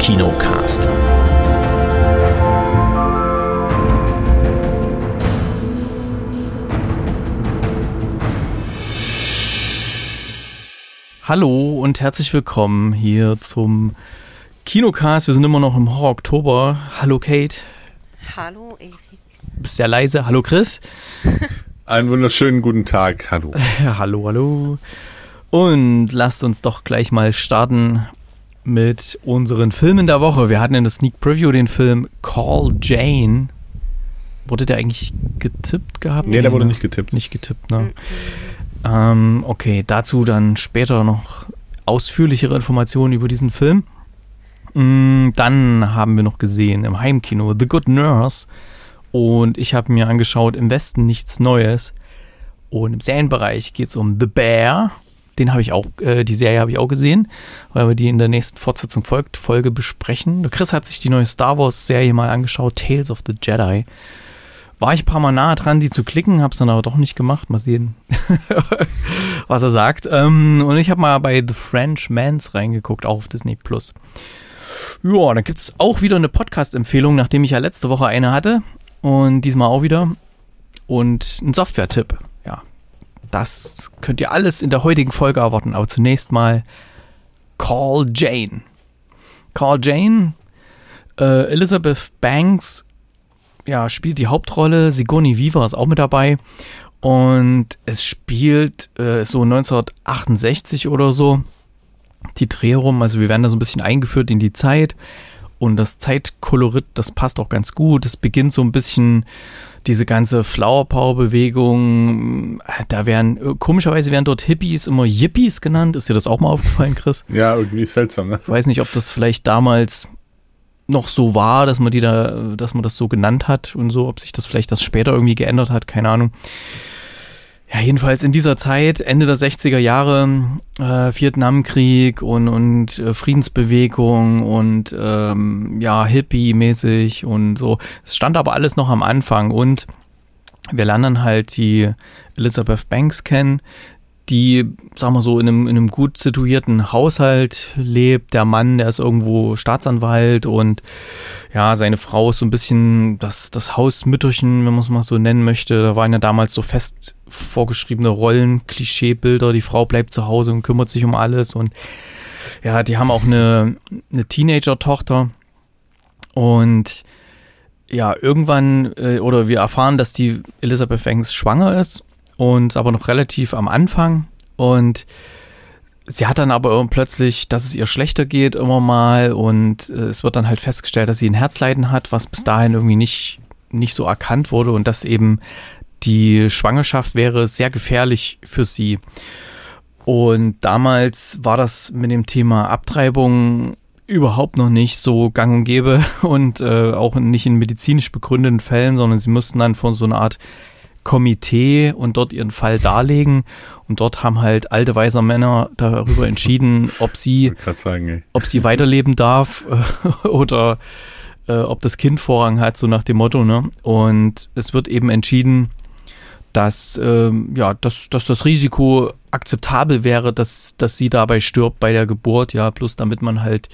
Kinocast. Hallo und herzlich willkommen hier zum Kinocast. Wir sind immer noch im Horror Oktober. Hallo Kate. Hallo Erik. Du bist sehr leise. Hallo Chris. Einen wunderschönen guten Tag. Hallo. Ja, hallo, hallo. Und lasst uns doch gleich mal starten mit unseren Filmen der Woche. Wir hatten in der Sneak Preview den Film Call Jane. Wurde der eigentlich getippt gehabt? Nee, der wurde ne? nicht getippt. Nicht getippt, ne? Ähm, okay, dazu dann später noch ausführlichere Informationen über diesen Film. Mm, Dann haben wir noch gesehen im Heimkino The Good Nurse. Und ich habe mir angeschaut Im Westen nichts Neues. Und im Serienbereich geht es um The Bear. Den habe ich auch, äh, die Serie habe ich auch gesehen, weil wir die in der nächsten Fortsetzung folgt, Folge besprechen. Chris hat sich die neue Star Wars Serie mal angeschaut, Tales of the Jedi. War ich ein paar Mal nahe dran, die zu klicken, habe es dann aber doch nicht gemacht. Mal sehen, was er sagt. Ähm, und ich habe mal bei The French Mans reingeguckt, auch auf Disney Plus. Ja, dann gibt es auch wieder eine Podcast-Empfehlung, nachdem ich ja letzte Woche eine hatte. Und diesmal auch wieder. Und ein Software-Tipp. Das könnt ihr alles in der heutigen Folge erwarten. Aber zunächst mal Call Jane. Call Jane, äh, Elizabeth Banks ja, spielt die Hauptrolle. Sigourney Weaver ist auch mit dabei. Und es spielt äh, so 1968 oder so die Dreh rum. Also wir werden da so ein bisschen eingeführt in die Zeit. Und das Zeitkolorit, das passt auch ganz gut. Es beginnt so ein bisschen diese ganze Flower Power Bewegung. Da werden, komischerweise werden dort Hippies immer Yippies genannt. Ist dir das auch mal aufgefallen, Chris? Ja, irgendwie seltsam, ne? Ich weiß nicht, ob das vielleicht damals noch so war, dass man die da, dass man das so genannt hat und so, ob sich das vielleicht das später irgendwie geändert hat, keine Ahnung. Ja, jedenfalls in dieser Zeit, Ende der 60er Jahre, äh, Vietnamkrieg und, und äh, Friedensbewegung und ähm, ja, Hippie-mäßig und so. Es stand aber alles noch am Anfang und wir lernen halt die Elizabeth Banks kennen, die, sagen wir so, in einem, in einem gut situierten Haushalt lebt. Der Mann, der ist irgendwo Staatsanwalt und ja, seine Frau ist so ein bisschen das, das Hausmütterchen, wenn man es mal so nennen möchte. Da waren ja damals so fest vorgeschriebene Rollen, Klischeebilder. Die Frau bleibt zu Hause und kümmert sich um alles und ja, die haben auch eine, eine Teenager-Tochter und ja, irgendwann, äh, oder wir erfahren, dass die Elizabeth Banks schwanger ist und aber noch relativ am Anfang. Und sie hat dann aber plötzlich, dass es ihr schlechter geht immer mal. Und äh, es wird dann halt festgestellt, dass sie ein Herzleiden hat, was bis dahin irgendwie nicht, nicht so erkannt wurde. Und dass eben die Schwangerschaft wäre sehr gefährlich für sie. Und damals war das mit dem Thema Abtreibung überhaupt noch nicht so gang und gäbe. Und äh, auch nicht in medizinisch begründeten Fällen, sondern sie mussten dann von so einer Art Komitee und dort ihren Fall darlegen. Und dort haben halt alte weiser Männer darüber entschieden, ob sie, sagen, ob sie weiterleben darf äh, oder äh, ob das Kind Vorrang hat, so nach dem Motto. Ne? Und es wird eben entschieden, dass, ähm, ja, dass, dass das Risiko akzeptabel wäre, dass, dass sie dabei stirbt bei der Geburt, ja, plus damit man halt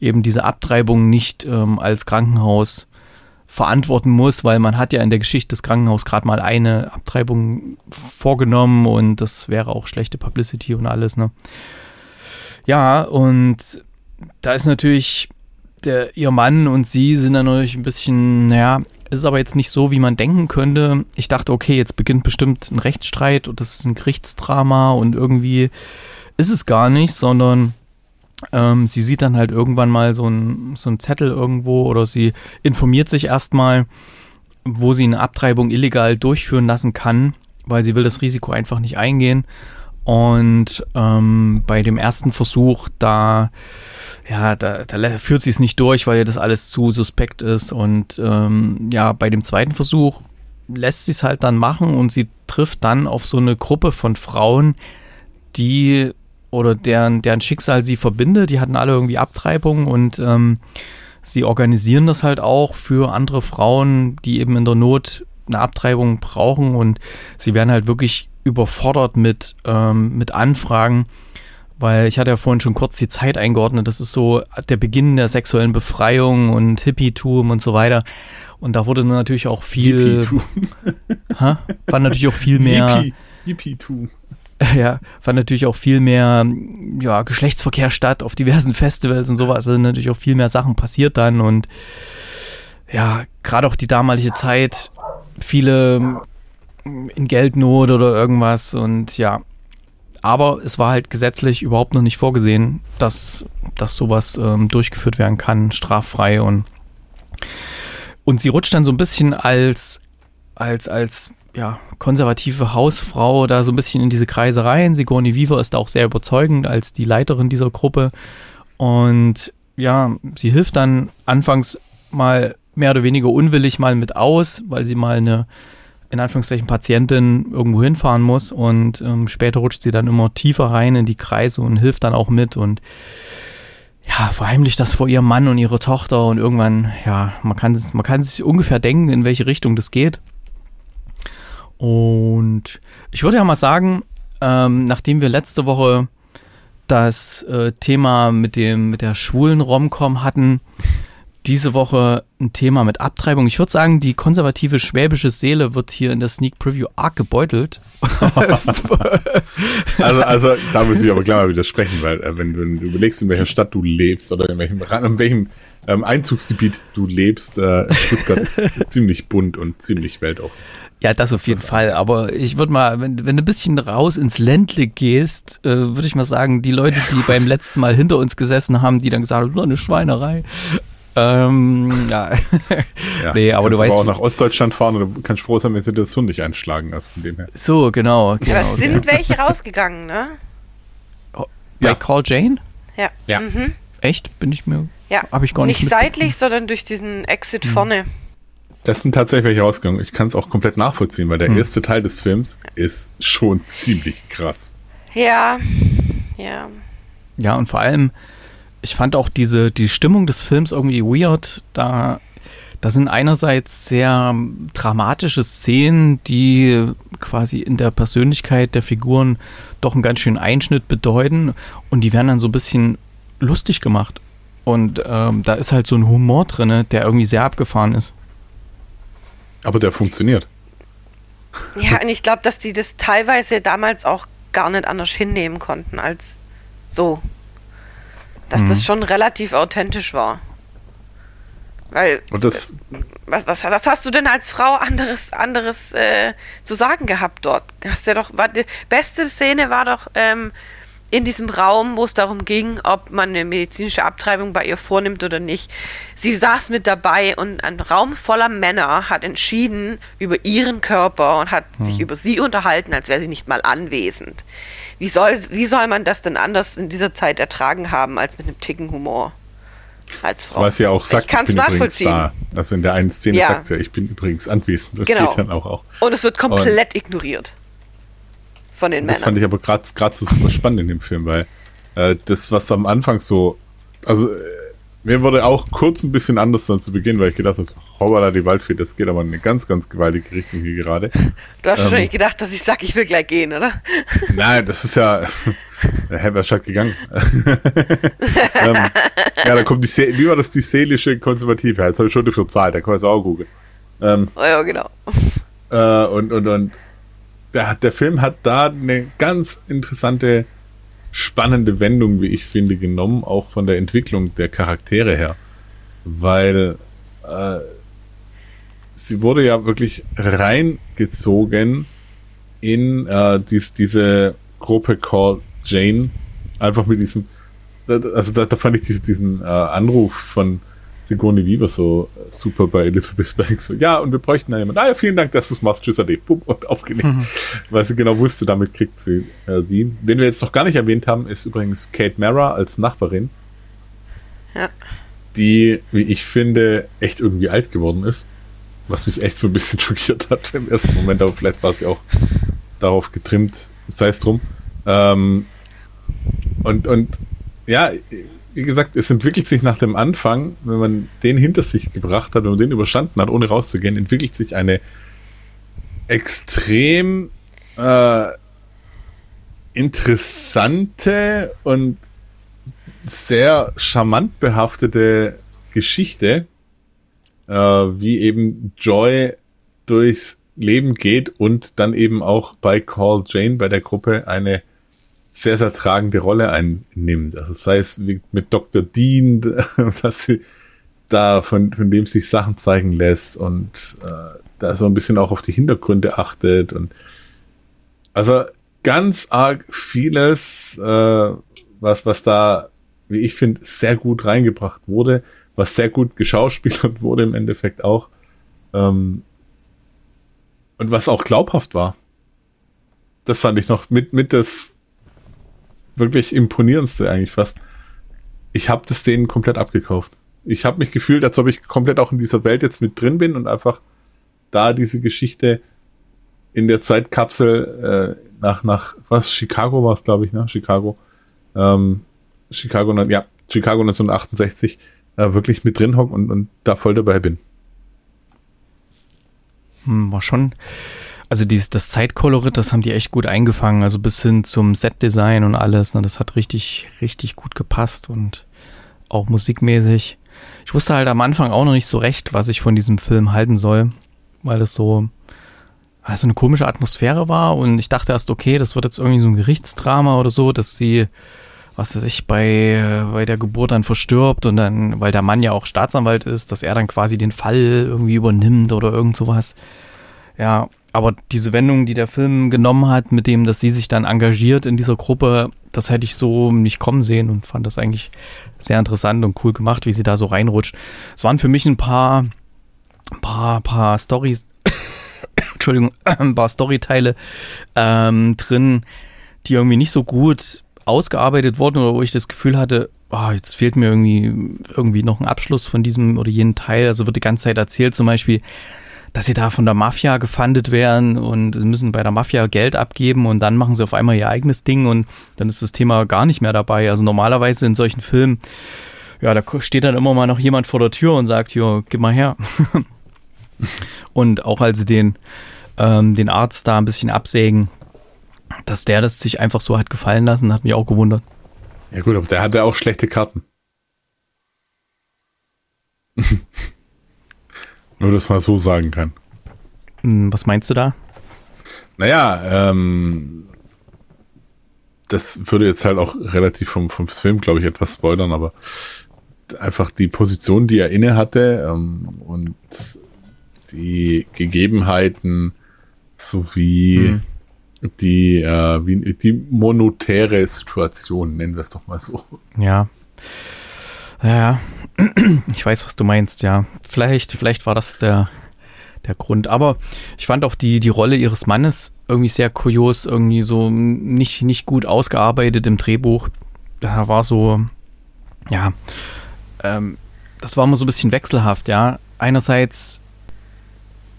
eben diese Abtreibung nicht ähm, als Krankenhaus verantworten muss, weil man hat ja in der Geschichte des Krankenhauses gerade mal eine Abtreibung vorgenommen und das wäre auch schlechte Publicity und alles, ne? Ja, und da ist natürlich der, ihr Mann und sie sind dann natürlich ein bisschen, naja, ist aber jetzt nicht so, wie man denken könnte. Ich dachte, okay, jetzt beginnt bestimmt ein Rechtsstreit und das ist ein Gerichtsdrama und irgendwie ist es gar nicht, sondern ähm, sie sieht dann halt irgendwann mal so ein, so Zettel irgendwo oder sie informiert sich erstmal, wo sie eine Abtreibung illegal durchführen lassen kann, weil sie will das Risiko einfach nicht eingehen. Und ähm, bei dem ersten Versuch, da, ja, da, da führt sie es nicht durch, weil ihr das alles zu suspekt ist. Und ähm, ja, bei dem zweiten Versuch lässt sie es halt dann machen und sie trifft dann auf so eine Gruppe von Frauen, die oder deren, deren Schicksal sie verbindet. Die hatten alle irgendwie Abtreibung und ähm, sie organisieren das halt auch für andere Frauen, die eben in der Not eine Abtreibung brauchen und sie werden halt wirklich überfordert mit, ähm, mit Anfragen, Weil ich hatte ja vorhin schon kurz die Zeit eingeordnet. Das ist so der Beginn der sexuellen Befreiung und Hippietum und so weiter. Und da wurde natürlich auch viel. Hippietum. Ha? Fand natürlich auch viel mehr. Hippie, Hippietum. Ja, fand natürlich auch viel mehr ja, Geschlechtsverkehr statt auf diversen Festivals und sowas. Also natürlich auch viel mehr Sachen passiert dann und ja, gerade auch die damalige Zeit, viele in Geldnot oder irgendwas und ja. Aber es war halt gesetzlich überhaupt noch nicht vorgesehen, dass, dass sowas ähm, durchgeführt werden kann, straffrei und und sie rutscht dann so ein bisschen als als als ja, konservative Hausfrau da so ein bisschen in diese Kreise rein. Sigourney Weaver ist da auch sehr überzeugend als die Leiterin dieser Gruppe. Und ja, sie hilft dann anfangs mal mehr oder weniger unwillig mal mit aus, weil sie mal eine, in Anführungszeichen, Patientin irgendwo hinfahren muss. Und ähm, später rutscht sie dann immer tiefer rein in die Kreise und hilft dann auch mit und ja, verheimlicht das vor ihrem Mann und ihrer Tochter und irgendwann, ja, man kann, man kann sich ungefähr denken, in welche Richtung das geht. Und ich würde ja mal sagen, ähm, nachdem wir letzte Woche das äh, Thema mit dem mit der schwulen Romcom hatten, diese Woche ein Thema mit Abtreibung. Ich würde sagen, die konservative schwäbische Seele wird hier in der Sneak Preview arg gebeutelt. Also, also da muss ich aber klar mal widersprechen, weil äh, wenn, du, wenn du überlegst, in welcher Stadt du lebst oder in welchem, in welchem ähm, Einzugsgebiet du lebst, äh, Stuttgart ist ziemlich bunt und ziemlich weltoffen. Ja, das auf jeden Fall. Aber ich würde mal, wenn, wenn du ein bisschen raus ins Ländle gehst, äh, würde ich mal sagen, die Leute, die beim letzten Mal hinter uns gesessen haben, die dann gesagt haben, so eine Schweinerei. Ähm, ja. Ja, nee, aber du kannst weißt. auch nach Ostdeutschland fahren oder du kannst froh sein, wenn sie das Hund nicht einschlagen. Also von dem her. so, genau. genau Aber es sind okay. welche rausgegangen, ne? Bei Ja. Call Jane? Ja. Ja. Mhm. Echt? Bin ich mir. Ja. Hab ich gar nicht Nicht seitlich, sondern durch diesen Exit Hm. vorne. Das sind tatsächlich welche rausgegangen. Ich kann es auch komplett nachvollziehen, weil der Hm. erste Teil des Films ist schon ziemlich krass. Ja. Ja. Ja, und vor allem, ich fand auch diese, die Stimmung des Films irgendwie weird. Da, da sind einerseits sehr dramatische Szenen, die quasi in der Persönlichkeit der Figuren doch einen ganz schönen Einschnitt bedeuten. Und die werden dann so ein bisschen lustig gemacht. Und ähm, da ist halt so ein Humor drin, der irgendwie sehr abgefahren ist. Aber der funktioniert. Ja, und ich glaube, dass die das teilweise damals auch gar nicht anders hinnehmen konnten als so. Dass Mhm. das schon relativ authentisch war. Weil, Und das, was, was, was hast du denn als Frau anderes, anderes äh, zu sagen gehabt dort? Hast ja doch, war, die beste Szene war doch ähm, in diesem Raum, wo es darum ging, ob man eine medizinische Abtreibung bei ihr vornimmt oder nicht. Sie saß mit dabei und ein Raum voller Männer hat entschieden über ihren Körper und hat sich über sie unterhalten, als wäre sie nicht mal anwesend. Wie soll, wie soll man das denn anders in dieser Zeit ertragen haben, als mit einem Ticken Humor? Als Frau. was ja auch sagt, ich kann's bin übrigens nachvollziehen. da. Also in der einen Szene Ja. sagt sie ja, ich bin übrigens anwesend und Genau. geht dann auch auch. Und es wird komplett ignoriert. Von den Das Männern. fand ich aber gerade so super spannend in dem Film, weil äh, das, was am Anfang so, also äh, mir wurde auch kurz ein bisschen anders dann zu Beginn, weil ich gedacht habe, hoppala, die Waldfee, das geht aber in eine ganz, ganz gewaltige Richtung hier gerade. du hast ähm, wahrscheinlich gedacht, dass ich sag, ich will gleich gehen, oder? Nein, das ist ja, Herr wäre schon gegangen. ähm, ja, da kommt die, wie war das, die seelische Konservative, jetzt habe ich schon dafür Zeit, da kann man es auch googeln. Ähm, Oh, ja, genau. Äh, und und, und der, der Film hat da eine ganz interessante, spannende Wendung, wie ich finde, genommen, auch von der Entwicklung der Charaktere her. Weil äh, sie wurde ja wirklich reingezogen in äh, dies, diese Gruppe Called Jane. Einfach mit diesem, also da, da fand ich diesen, diesen äh, Anruf von Sigourney Weaver so äh, super bei Elizabeth Banks. So, ja, und wir bräuchten da jemanden. Ah ja, vielen Dank, dass du es machst. Tschüss, ade. Bumm, und aufgelegt. Weil sie genau wusste, damit kriegt sie äh, die. Wen wir jetzt noch gar nicht erwähnt haben, ist übrigens Kate Mara als Nachbarin. Ja. Die, wie ich finde, echt irgendwie alt geworden ist. Was mich echt so ein bisschen schockiert hat im ersten Moment, aber vielleicht war sie auch darauf getrimmt, sei es drum. Ähm, und, und ja, wie gesagt, es entwickelt sich nach dem Anfang, wenn man den hinter sich gebracht hat und den überstanden hat, ohne rauszugehen, entwickelt sich eine extrem äh, interessante und sehr charmant behaftete Geschichte, äh, wie eben Joy durchs Leben geht und dann eben auch bei Call Jane bei der Gruppe eine sehr, sehr tragende Rolle einnimmt. Also sei es mit Dr. Dean, dass sie da von, von dem sich Sachen zeigen lässt und äh, da so ein bisschen auch auf die Hintergründe achtet und also ganz arg vieles, äh, was, was da, wie ich finde, sehr gut reingebracht wurde, was sehr gut geschauspielert wurde im Endeffekt auch. Ähm, und was auch glaubhaft war. Das fand ich noch mit, mit das wirklich imponierendste eigentlich fast. Ich habe das denen komplett abgekauft. Ich habe mich gefühlt, als ob ich komplett auch in dieser Welt jetzt mit drin bin und einfach da diese Geschichte in der Zeitkapsel äh, nach, nach, was, Chicago war es, glaube ich, ne? Chicago. Ähm, Chicago, ja, Chicago 1968 äh, wirklich mit drin hock und, und da voll dabei bin. Hm, war schon, also dieses, das Zeitkolorit, das haben die echt gut eingefangen, also bis hin zum Setdesign und alles, ne, das hat richtig, richtig gut gepasst und auch musikmäßig. Ich wusste halt am Anfang auch noch nicht so recht, was ich von diesem Film halten soll, weil das so, also eine komische Atmosphäre war und ich dachte erst, okay, das wird jetzt irgendwie so ein Gerichtsdrama oder so, dass sie, was weiß ich, bei, bei der Geburt dann verstirbt und dann, weil der Mann ja auch Staatsanwalt ist, dass er dann quasi den Fall irgendwie übernimmt oder irgend sowas. Ja, aber diese Wendung, die der Film genommen hat, mit dem, dass sie sich dann engagiert in dieser Gruppe, das hätte ich so nicht kommen sehen und fand das eigentlich sehr interessant und cool gemacht, wie sie da so reinrutscht. Es waren für mich ein paar, paar, paar Stories, Entschuldigung, ein paar Storyteile ähm, drin, die irgendwie nicht so gut ausgearbeitet wurden oder wo ich das Gefühl hatte, oh, jetzt fehlt mir irgendwie, irgendwie noch ein Abschluss von diesem oder jenen Teil. Also wird die ganze Zeit erzählt, zum Beispiel, dass sie da von der Mafia gefundet werden und müssen bei der Mafia Geld abgeben und dann machen sie auf einmal ihr eigenes Ding und dann ist das Thema gar nicht mehr dabei. Also normalerweise in solchen Filmen, ja, da steht dann immer mal noch jemand vor der Tür und sagt, jo, gib mal her. und auch als sie den, ähm, den Arzt da ein bisschen absägen, dass der das sich einfach so hat gefallen lassen, hat mich auch gewundert. Ja gut, aber der hatte auch schlechte Karten. Nur das mal so sagen kann. Hm, was meinst du da? Naja, ähm, das würde jetzt halt auch relativ vom, vom Film, glaube ich, etwas spoilern, aber einfach die Position, die er inne hatte ähm, und die Gegebenheiten sowie hm. die, äh, wie, die monetäre Situation, nennen wir es doch mal so. Ja. Ja, ich weiß, was du meinst, ja. Vielleicht, vielleicht war das der, der Grund. Aber ich fand auch die, die Rolle ihres Mannes irgendwie sehr kurios, irgendwie so nicht, nicht gut ausgearbeitet im Drehbuch. Da war so, ja, ähm, das war immer so ein bisschen wechselhaft, ja. Einerseits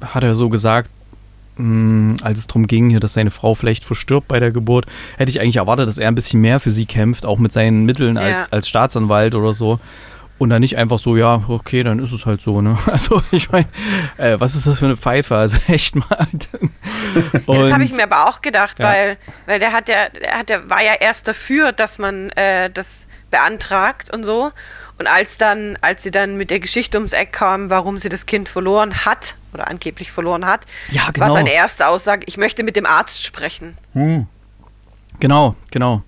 hat er so gesagt, mh, hm, als es darum ging, hier, dass seine Frau vielleicht verstirbt bei der Geburt, hätte ich eigentlich erwartet, dass er ein bisschen mehr für sie kämpft, auch mit seinen Mitteln ja. als, als Staatsanwalt oder so. Und dann nicht einfach so, ja, okay, dann ist es halt so, ne? Also ich meine, äh, was ist das für eine Pfeife? Also echt mal. das habe ich mir aber auch gedacht, ja. weil, weil der hat ja, der hat der war ja erst dafür, dass man äh, das beantragt und so. Und als dann, als sie dann mit der Geschichte ums Eck kam, warum sie das Kind verloren hat oder angeblich verloren hat, ja, genau. war seine erste Aussage, ich möchte mit dem Arzt sprechen. Hm. Genau, genau.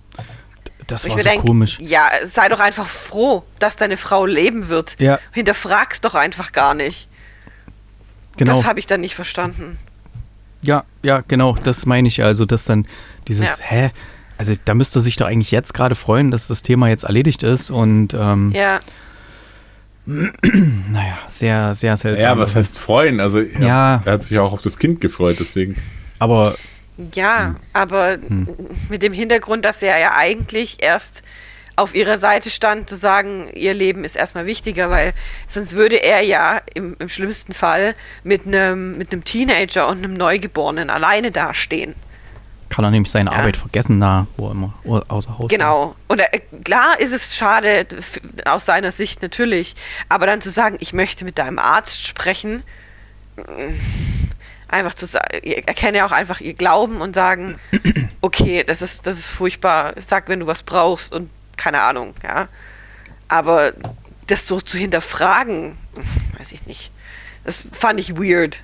Das war so denk, komisch. Ja, sei doch einfach froh, dass deine Frau leben wird. Ja. Hinterfrag's doch einfach gar nicht. Genau. Das habe ich dann nicht verstanden. Ja, ja, genau, das meine ich also, dass dann dieses, ja. hä? Also da müsste sich doch eigentlich jetzt gerade freuen, dass das Thema jetzt erledigt ist und ähm, ja. naja, sehr, sehr seltsam. Ja, was heißt freuen? Also ja. er hat sich auch auf das Kind gefreut, deswegen. Aber ja, hm. aber hm. mit dem Hintergrund, dass er ja eigentlich erst auf ihrer Seite stand, zu sagen, ihr Leben ist erstmal wichtiger, weil sonst würde er ja im, im schlimmsten Fall mit einem mit einem Teenager und einem Neugeborenen alleine dastehen. Kann er nämlich seine ja. Arbeit vergessen, da wo er immer außer Haus Genau. Und äh, klar ist es schade aus seiner Sicht natürlich, aber dann zu sagen, ich möchte mit deinem Arzt sprechen, einfach zu sagen, erkenne auch einfach ihr Glauben und sagen, okay, das ist, das ist furchtbar, sag, wenn du was brauchst und keine Ahnung, ja. Aber das so zu hinterfragen, weiß ich nicht. Das fand ich weird.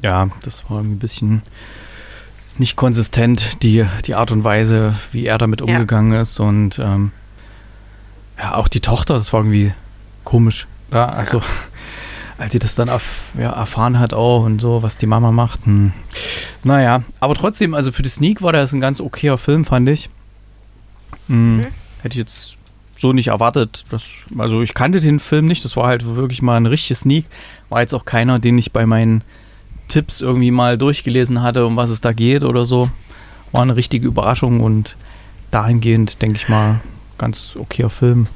Ja, das war ein bisschen nicht konsistent, die, die Art und Weise, wie er damit umgegangen ja. ist. Und ähm, ja, auch die Tochter, das war irgendwie komisch. Ja, also, ja. Als sie das dann erf ja, erfahren hat auch und so, was die Mama macht. Hm. Naja, aber trotzdem, also für die Sneak war das ein ganz okayer Film, fand ich. Hm, mhm. Hätte ich jetzt so nicht erwartet. Das, also ich kannte den Film nicht, das war halt wirklich mal ein richtiges Sneak. War jetzt auch keiner, den ich bei meinen Tipps irgendwie mal durchgelesen hatte, um was es da geht oder so. War eine richtige Überraschung und dahingehend, denke ich mal, ganz okayer Film.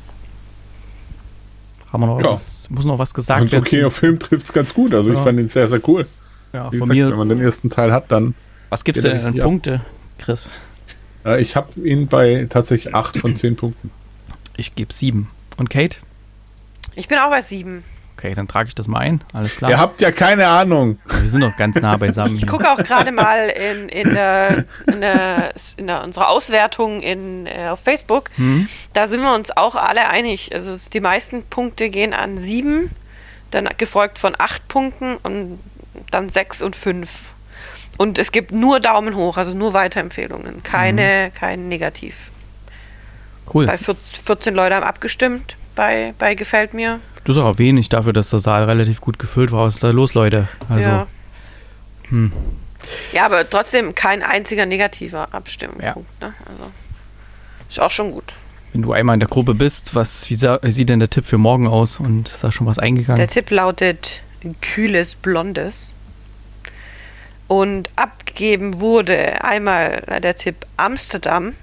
Haben wir noch ja. was, muss noch was gesagt werden? Ein okayer Film trifft es ganz gut. Also ja. ich fand ihn sehr, sehr cool. Ja, Wie von gesagt, mir, wenn man den ersten Teil hat, dann. Was gibt es denn an Punkte, Chris? Ich habe ihn bei tatsächlich 8 von 10 Punkten. Ich gebe 7. Und Kate? Ich bin auch bei 7. Okay, dann trage ich das mal ein. Alles klar. Ihr habt ja keine Ahnung. Wir sind doch ganz nah beisammen. Ich gucke auch gerade mal in, in, der, in, der, in der, unserer Auswertung in, äh, auf Facebook. Hm. Da sind wir uns auch alle einig. Also die meisten Punkte gehen an 7, dann gefolgt von 8 Punkten und dann 6 und 5. Und es gibt nur Daumen hoch, also nur Weiterempfehlungen. Keine, mhm. kein Negativ. Cool. Bei 14 Leute haben abgestimmt bei, bei Gefällt mir. Das ist auch wenig dafür, dass der Saal relativ gut gefüllt war. Was ist da los, Leute? Also, ja. Hm. ja, aber trotzdem kein einziger negativer Abstimmungspunkt. Ja. Ne? Also, ist auch schon gut. Wenn du einmal in der Gruppe bist, was, wie sieht denn der Tipp für morgen aus? Und ist da schon was eingegangen? Der Tipp lautet kühles Blondes. Und abgegeben wurde einmal der Tipp Amsterdam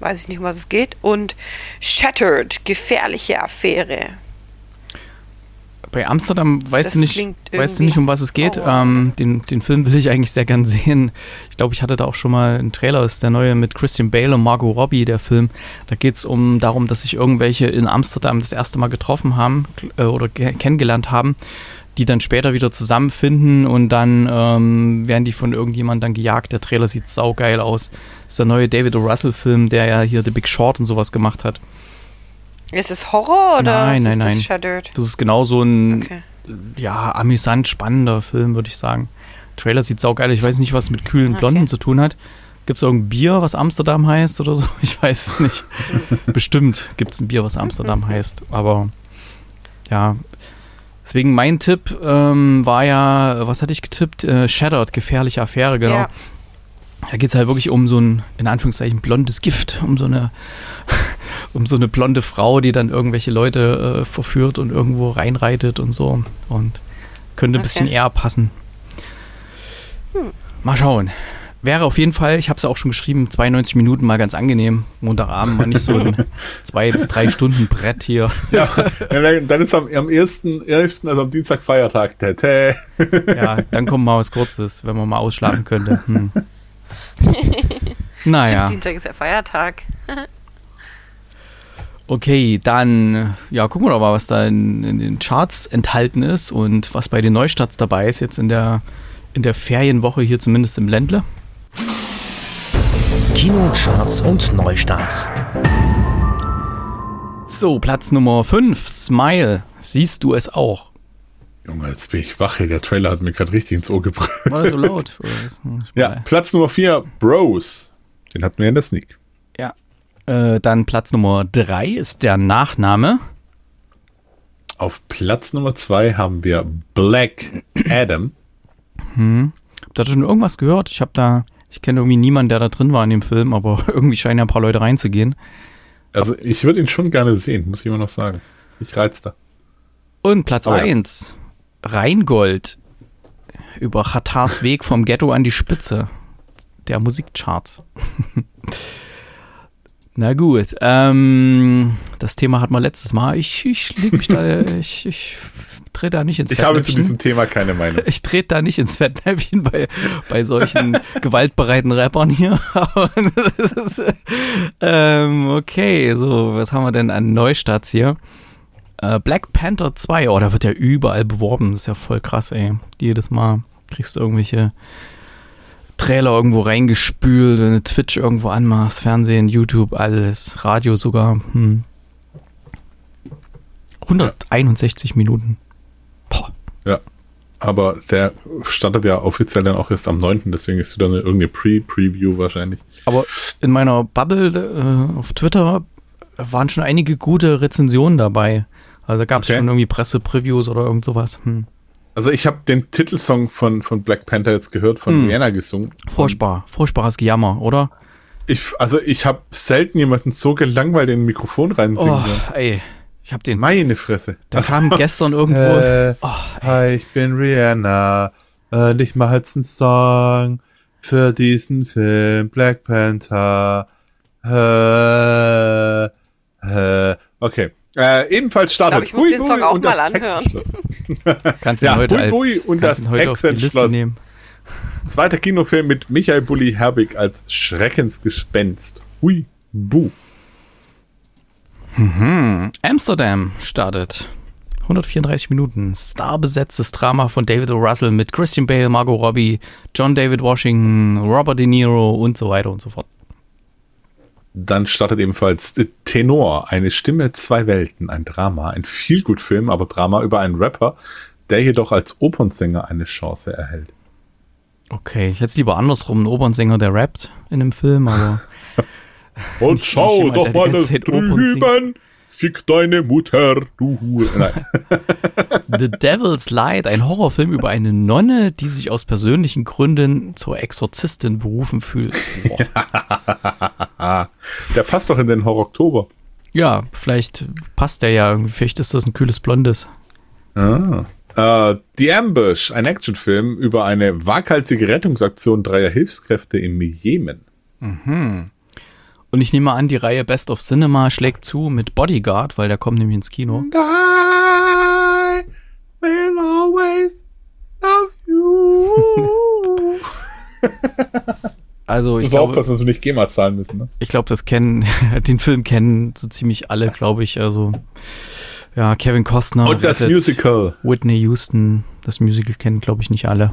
weiß ich nicht, um was es geht. Und Shattered, gefährliche Affäre. Bei Amsterdam weißt du nicht, weißt du nicht, um was es geht. Ähm, den, den Film will ich eigentlich sehr gern sehen. Ich glaube, ich hatte da auch schon mal einen Trailer, das ist der neue mit Christian Bale und Margot Robbie, der Film. Da geht es um darum, dass sich irgendwelche in Amsterdam das erste Mal getroffen haben äh, oder kennengelernt haben die dann später wieder zusammenfinden und dann ähm, werden die von irgendjemandem dann gejagt. Der Trailer sieht saugeil aus. Das ist der neue David O. Russell-Film, der ja hier The Big Short und sowas gemacht hat. Ist es Horror oder nein, nein, nein. Das, das ist genau so ein okay. ja, amüsant spannender Film, würde ich sagen. Der Trailer sieht saugeil. Ich weiß nicht, was mit kühlen Blonden okay. zu tun hat. Gibt es irgendein Bier, was Amsterdam heißt oder so? Ich weiß es nicht. Bestimmt gibt es ein Bier, was Amsterdam heißt. Aber ja, Deswegen mein Tipp ähm, war ja, was hatte ich getippt? Äh, Shattered, gefährliche Affäre, genau. Ja. Da geht es halt wirklich um so ein, in Anführungszeichen, blondes Gift, um so eine, um so eine blonde Frau, die dann irgendwelche Leute äh, verführt und irgendwo reinreitet und so. Und könnte ein okay. bisschen eher passen. Hm. Mal schauen. Wäre auf jeden Fall, ich habe es ja auch schon geschrieben, 92 Minuten mal ganz angenehm. Montagabend mal nicht so ein zwei bis drei Stunden Brett hier. Ja, dann ist am, am 1.11., also am Dienstag Feiertag. Tete. Ja, dann kommt mal was Kurzes, wenn man mal ausschlafen könnte. Hm. Naja. Stimmt, Dienstag ist ja Feiertag. Okay, dann ja, gucken wir doch mal, was da in, in, den Charts enthalten ist und was bei den Neustarts dabei ist jetzt in der, in der Ferienwoche hier zumindest im Ländle. Kinocharts und Neustarts. So, Platz Nummer 5, Smile. Siehst du es auch? Junge, jetzt bin ich wach. Der Trailer hat mir gerade richtig ins Ohr gebrüllt. War das so laut? ja, Platz Nummer 4, Bros. Den hatten wir in der Sneak. Ja. Äh, dann Platz Nummer 3 ist der Nachname. Auf Platz Nummer 2 haben wir Black Adam. Hm. Habt ihr schon irgendwas gehört? Ich habe da ich kenne irgendwie niemanden, der da drin war in dem Film, aber irgendwie scheinen ja ein paar Leute reinzugehen. Also ich würde ihn schon gerne sehen, muss ich immer noch sagen. Ich reiz da. Und Platz 1, oh, ja. Rheingold. Über Chatars Weg vom Ghetto an die Spitze der Musikcharts. Na gut, ähm, das Thema hatten wir letztes Mal. Ich, ich leg mich da, ich, ich trete da nicht ins ich habe zu diesem Thema keine Meinung. Ich trete da nicht ins Fettnäpfchen bei, bei solchen gewaltbereiten Rappern hier. ist, ähm, okay, so, was haben wir denn an Neustarts hier? Äh, Black Panther 2, oh, da wird ja überall beworben. Das ist ja voll krass, ey. Jedes Mal. Kriegst du irgendwelche Trailer irgendwo reingespült, wenn du Twitch irgendwo anmachst, Fernsehen, YouTube, alles, Radio sogar. Hm. 161 Minuten. Boah. Ja. Aber der startet ja offiziell dann auch erst am 9. Deswegen ist eine irgendeine Pre-Preview wahrscheinlich. Aber in meiner Bubble äh, auf Twitter waren schon einige gute Rezensionen dabei. Also da gab es Okay. schon irgendwie Presse-Previews oder irgend sowas. Hm. Also ich habe den Titelsong von, von Black Panther jetzt gehört, von Hm. Rihanna gesungen. Furchtbar, furchtbares Gejammer, oder? Ich, also ich habe selten jemanden so gelangweilt in ein Mikrofon reinsingen Oh, ey, ich hab den. Meine Fresse. Da kam gestern irgendwo. Äh, Oh, Hi, ich bin Rihanna und ich mache jetzt einen Song für diesen Film Black Panther. Äh, äh, okay. Äh, ebenfalls startet Ich glaub, ich muss den Song auch und mal anhören. Kannst du Ja, heute Bui als, Bui und kannst das Hexenschloss. nehmen. Zweiter Kinofilm mit Michael Bulli Herbig als Schreckensgespenst. Hui, bu. Amsterdam startet. 134 Minuten. Starbesetztes Drama von David O. Russell mit Christian Bale, Margot Robbie, John David Washington, Robert De Niro und so weiter und so fort. Dann startet ebenfalls Tenor, eine Stimme, zwei Welten, ein Drama, ein Feelgood-Film, aber Drama über einen Rapper, der jedoch als Opernsänger eine Chance erhält. Okay, ich hätte es lieber andersrum, ein Opernsänger, der rappt in einem Film, aber Und die ganze Zeit Opern singt. Fick deine Mutter, du Hure. Nein. The Devil's Light, ein Horrorfilm über eine Nonne, die sich aus persönlichen Gründen zur Exorzistin berufen fühlt. Der passt doch in den Horror-Oktober. Ja, vielleicht passt der ja irgendwie, vielleicht ist das ein kühles Blondes. Ah. Äh, The Ambush, ein Actionfilm über eine waghalsige Rettungsaktion dreier Hilfskräfte im Jemen. Und ich nehme an, die Reihe Best of Cinema schlägt zu mit Bodyguard, weil der kommt nämlich ins Kino. And I will always love you. Also ich glaube, dass wir nicht GEMA zahlen müssen. Ne? ich glaube, das kennen, den Film kennen so ziemlich alle, glaube ich. Also ja, Kevin Costner, Und das Musical. Whitney Houston, das Musical kennen, glaube ich, nicht alle.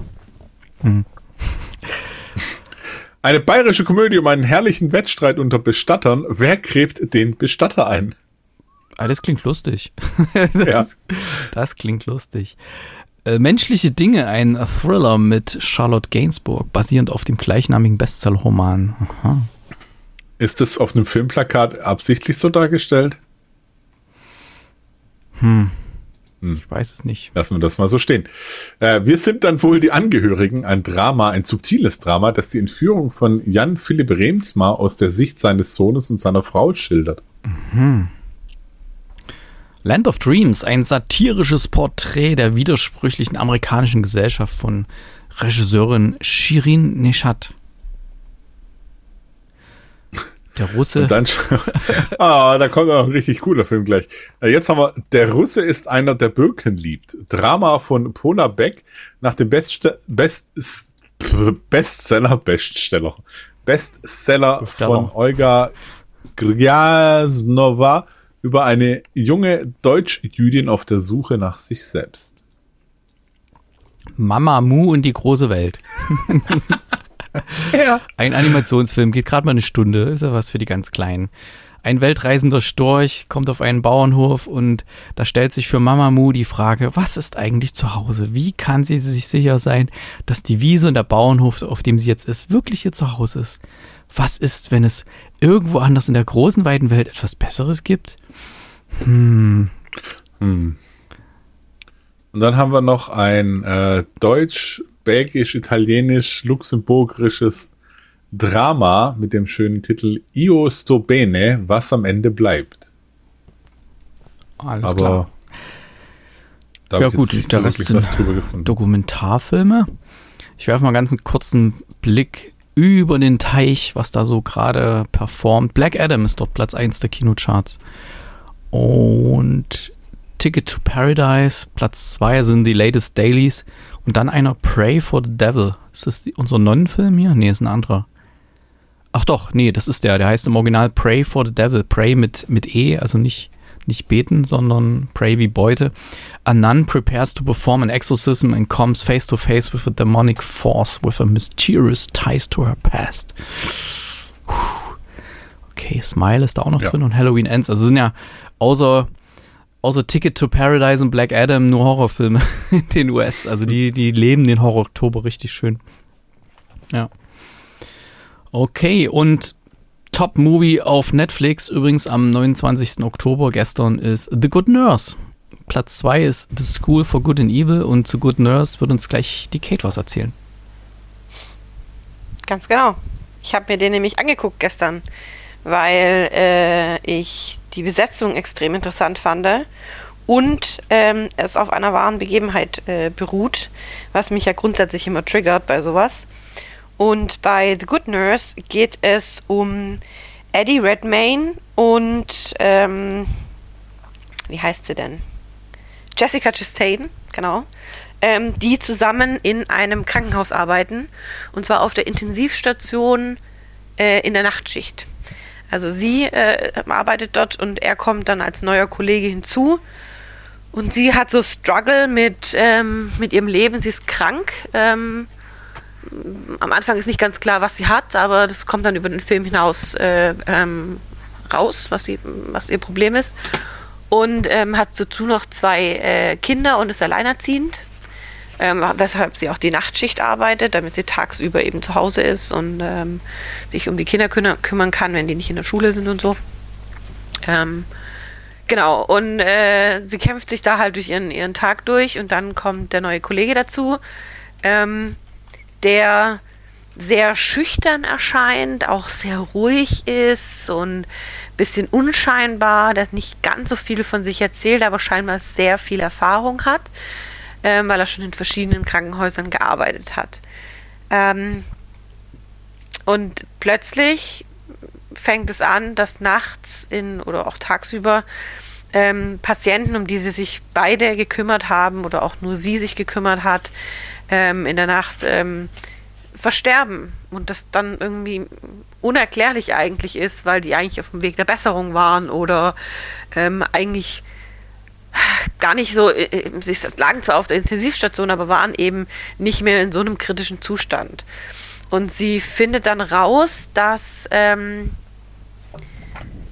Eine bayerische Komödie um einen herrlichen Wettstreit unter Bestattern. Wer gräbt den Bestatter ein? Ah, das klingt lustig. das, Ja. das klingt lustig. Äh, Menschliche Dinge, ein Thriller mit Charlotte Gainsbourg, basierend auf dem gleichnamigen Bestsellerroman. Ist das auf einem Filmplakat absichtlich so dargestellt? Ich weiß es nicht. Lassen wir das mal so stehen. Äh, wir sind dann wohl die Angehörigen, ein Drama, ein subtiles Drama, das die Entführung von Jan Philipp Remsmar aus der Sicht seines Sohnes und seiner Frau schildert. Land of Dreams, ein satirisches Porträt der widersprüchlichen amerikanischen Gesellschaft von Regisseurin Shirin Neshat. Der Russe. Und dann, ah, da kommt noch ein richtig cooler Film gleich. Äh, Jetzt haben wir, der Russe ist einer, der Birken liebt. Drama von Pona Beck nach dem Bestste Best, Bestseller, Bestseller Besteller. von Olga Grjasnova über eine junge Deutsch-Jüdin auf der Suche nach sich selbst. Mama Mu und die große Welt. Ja. Ein Animationsfilm geht gerade mal eine Stunde, ist ja was für die ganz Kleinen. Ein weltreisender Storch kommt auf einen Bauernhof und da stellt sich für Mama Mu die Frage, was ist eigentlich zu Hause? Wie kann sie sich sicher sein, dass die Wiese und der Bauernhof, auf dem sie jetzt ist, wirklich ihr Zuhause ist? Was ist, wenn es irgendwo anders in der großen, weiten Welt etwas Besseres gibt? Hm, Und dann haben wir noch ein äh, deutsch, belgisch, italienisch, luxemburgisches Drama mit dem schönen Titel Io sto bene, was am Ende bleibt. alles Aber klar. da Ja, gut, Rest wirklich sind was drüber gefunden. Dokumentarfilme. Ich werfe mal ganz einen kurzen Blick über den Teich, was da so gerade performt. Black Adam ist dort Platz 1 der Kinocharts. Und Ticket to Paradise, Platz 2 sind die Latest Dailies. Und dann einer Pray for the Devil. Ist das die, unser Nonnenfilm hier? Nee, ist ein anderer. Ach doch, nee, das ist der. Der heißt im Original Pray for the Devil. Pray mit, mit E, also nicht nicht beten, sondern pray wie Beute. A nun prepares to perform an exorcism and comes face to face with a demonic force with a mysterious ties to her past. Okay, Smile ist da auch noch Ja. drin und Halloween Ends. Also sind ja außer, außer Ticket to Paradise und Black Adam nur Horrorfilme in den US. Also die, die leben den Horror-Oktober richtig schön. Ja. Okay, und Top-Movie auf Netflix, übrigens am 29. Oktober gestern, ist The Good Nurse. Platz 2 ist The School for Good and Evil und zu Good Nurse wird uns gleich die Kate was erzählen. Ganz genau. Ich habe mir den nämlich angeguckt gestern, weil äh, ich die Besetzung extrem interessant fand und ähm, es auf einer wahren Begebenheit äh, beruht, was mich ja grundsätzlich immer triggert bei sowas. Und bei The Good Nurse geht es um Eddie Redmayne und ähm, wie heißt sie denn? Jessica Chastain, genau, ähm, die zusammen in einem Krankenhaus arbeiten und zwar auf der Intensivstation äh, in der Nachtschicht. Also sie äh, arbeitet dort und er kommt dann als neuer Kollege hinzu und sie hat so Struggle mit, ähm, mit ihrem Leben. Sie ist krank. Ähm, am Anfang ist nicht ganz klar, was sie hat, aber das kommt dann über den Film hinaus äh, ähm, raus, was, sie, was ihr Problem ist. Und ähm, hat dazu noch zwei äh, Kinder und ist alleinerziehend, ähm, weshalb sie auch die Nachtschicht arbeitet, damit sie tagsüber eben zu Hause ist und ähm, sich um die Kinder kümmer- kümmern kann, wenn die nicht in der Schule sind und so. Ähm, genau, und äh, sie kämpft sich da halt durch ihren, ihren Tag durch und dann kommt der neue Kollege dazu, ähm, der sehr schüchtern erscheint, auch sehr ruhig ist und bisschen unscheinbar, der nicht ganz so viel von sich erzählt, aber scheinbar sehr viel Erfahrung hat, ähm, weil er schon in verschiedenen Krankenhäusern gearbeitet hat. Ähm, und plötzlich fängt es an, dass nachts in oder auch tagsüber ähm, Patienten, um die sie sich beide gekümmert haben oder auch nur sie sich gekümmert hat, ähm, in der Nacht ähm, versterben und das dann irgendwie unerklärlich eigentlich ist, weil die eigentlich auf dem Weg der Besserung waren oder ähm, eigentlich gar nicht so, äh, äh, sie lagen zwar auf der Intensivstation, aber waren eben nicht mehr in so einem kritischen Zustand. Und sie findet dann raus, dass, ähm,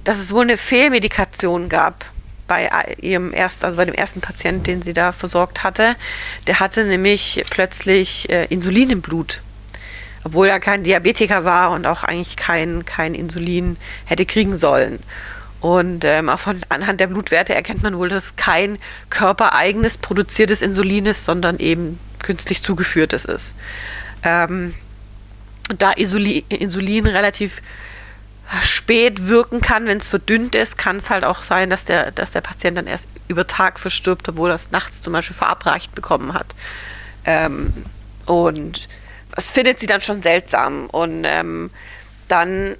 dass es wohl eine Fehlmedikation gab bei ihrem ersten, also bei dem ersten Patienten, den sie da versorgt hatte. Der hatte nämlich plötzlich äh, Insulin im Blut obwohl er kein Diabetiker war und auch eigentlich kein, kein Insulin hätte kriegen sollen. Und ähm, von, anhand der Blutwerte erkennt man wohl, dass kein körpereigenes produziertes Insulin ist, sondern eben künstlich zugeführtes ist. Ähm, da Insulin, Insulin relativ spät wirken kann, wenn es verdünnt ist, kann es halt auch sein, dass der, dass der Patient dann erst über Tag verstirbt, obwohl er es nachts zum Beispiel verabreicht bekommen hat. Ähm, und das findet sie dann schon seltsam. Und ähm, dann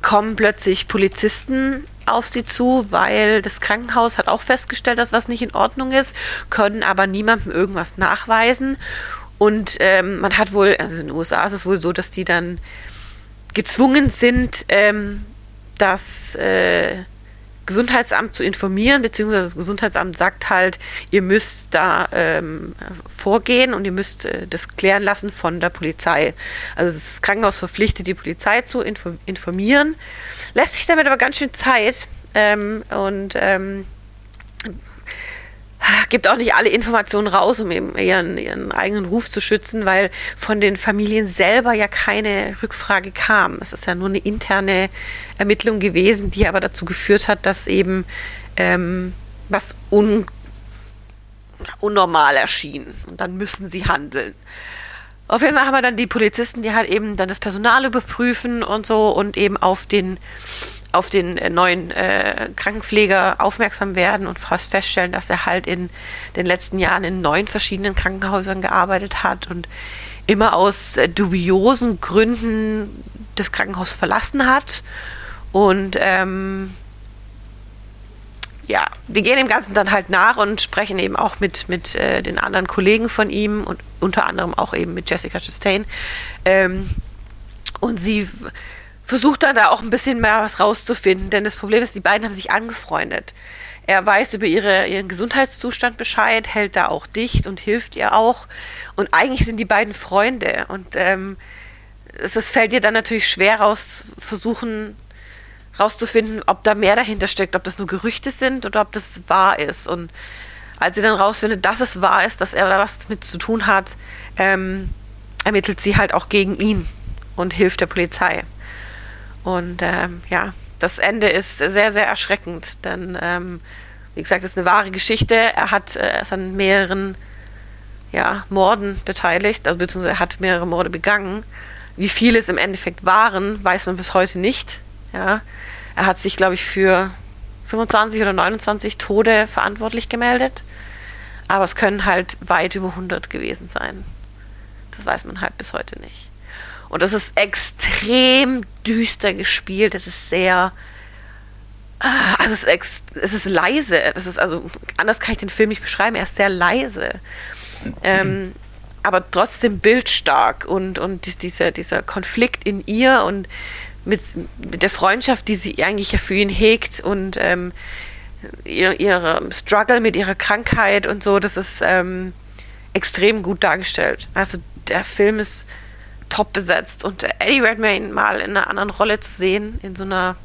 kommen plötzlich Polizisten auf sie zu, weil das Krankenhaus hat auch festgestellt, dass was nicht in Ordnung ist, können aber niemandem irgendwas nachweisen. Und ähm, man hat wohl, also in den USA ist es wohl so, dass die dann gezwungen sind, ähm, das äh, Gesundheitsamt zu informieren, beziehungsweise das Gesundheitsamt sagt halt, ihr müsst da ähm, vorgehen und ihr müsst äh, das klären lassen von der Polizei. Also das Krankenhaus verpflichtet die Polizei zu info informieren, lässt sich damit aber ganz schön Zeit ähm, und ähm, gibt auch nicht alle Informationen raus, um eben ihren, ihren eigenen Ruf zu schützen, weil von den Familien selber ja keine Rückfrage kam. Es ist ja nur eine interne Ermittlung gewesen, die aber dazu geführt hat, dass eben ähm, was un unnormal erschien. Und dann müssen sie handeln. Auf jeden Fall haben wir dann die Polizisten, die halt eben dann das Personal überprüfen und so und eben auf den auf den äh, neuen äh, Krankenpfleger aufmerksam werden und fast feststellen, dass er halt in den letzten Jahren in neun verschiedenen Krankenhäusern gearbeitet hat und immer aus äh, dubiosen Gründen das Krankenhaus verlassen hat. Und ähm, ja, wir gehen dem Ganzen dann halt nach und sprechen eben auch mit, mit äh, den anderen Kollegen von ihm und unter anderem auch eben mit Jessica Chastain. Ähm, und sie versucht dann da auch ein bisschen mehr was rauszufinden, denn das Problem ist, die beiden haben sich angefreundet. Er weiß über ihre, ihren Gesundheitszustand Bescheid, hält da auch dicht und hilft ihr auch. Und eigentlich sind die beiden Freunde. Und ähm, es, es fällt ihr dann natürlich schwer raus, versuchen rauszufinden, ob da mehr dahinter steckt, ob das nur Gerüchte sind oder ob das wahr ist. Und als sie dann rausfindet, dass es wahr ist, dass er da was mit zu tun hat, ähm, ermittelt sie halt auch gegen ihn und hilft der Polizei. Und ähm, ja, das Ende ist sehr, sehr erschreckend, denn ähm, wie gesagt, es ist eine wahre Geschichte. Er hat äh, ist an mehreren ja, Morden beteiligt, also beziehungsweise er hat mehrere Morde begangen. Wie viele es im Endeffekt waren, weiß man bis heute nicht. Ja, er hat sich, glaube ich, für 25 oder 29 Tode verantwortlich gemeldet. Aber es können halt weit über 100 gewesen sein. Das weiß man halt bis heute nicht. Und das ist extrem düster gespielt. Es ist sehr. Ah, also es ist, es ist leise. Das ist also anders kann ich den Film nicht beschreiben. Er ist sehr leise, ähm, aber trotzdem bildstark und und dieser dieser Konflikt in ihr und mit, mit der Freundschaft, die sie eigentlich für ihn hegt und ähm, ihr, ihre Struggle mit ihrer Krankheit und so, das ist ähm, extrem gut dargestellt. Also der Film ist top besetzt und Eddie Redmayne mal in einer anderen Rolle zu sehen, in so einer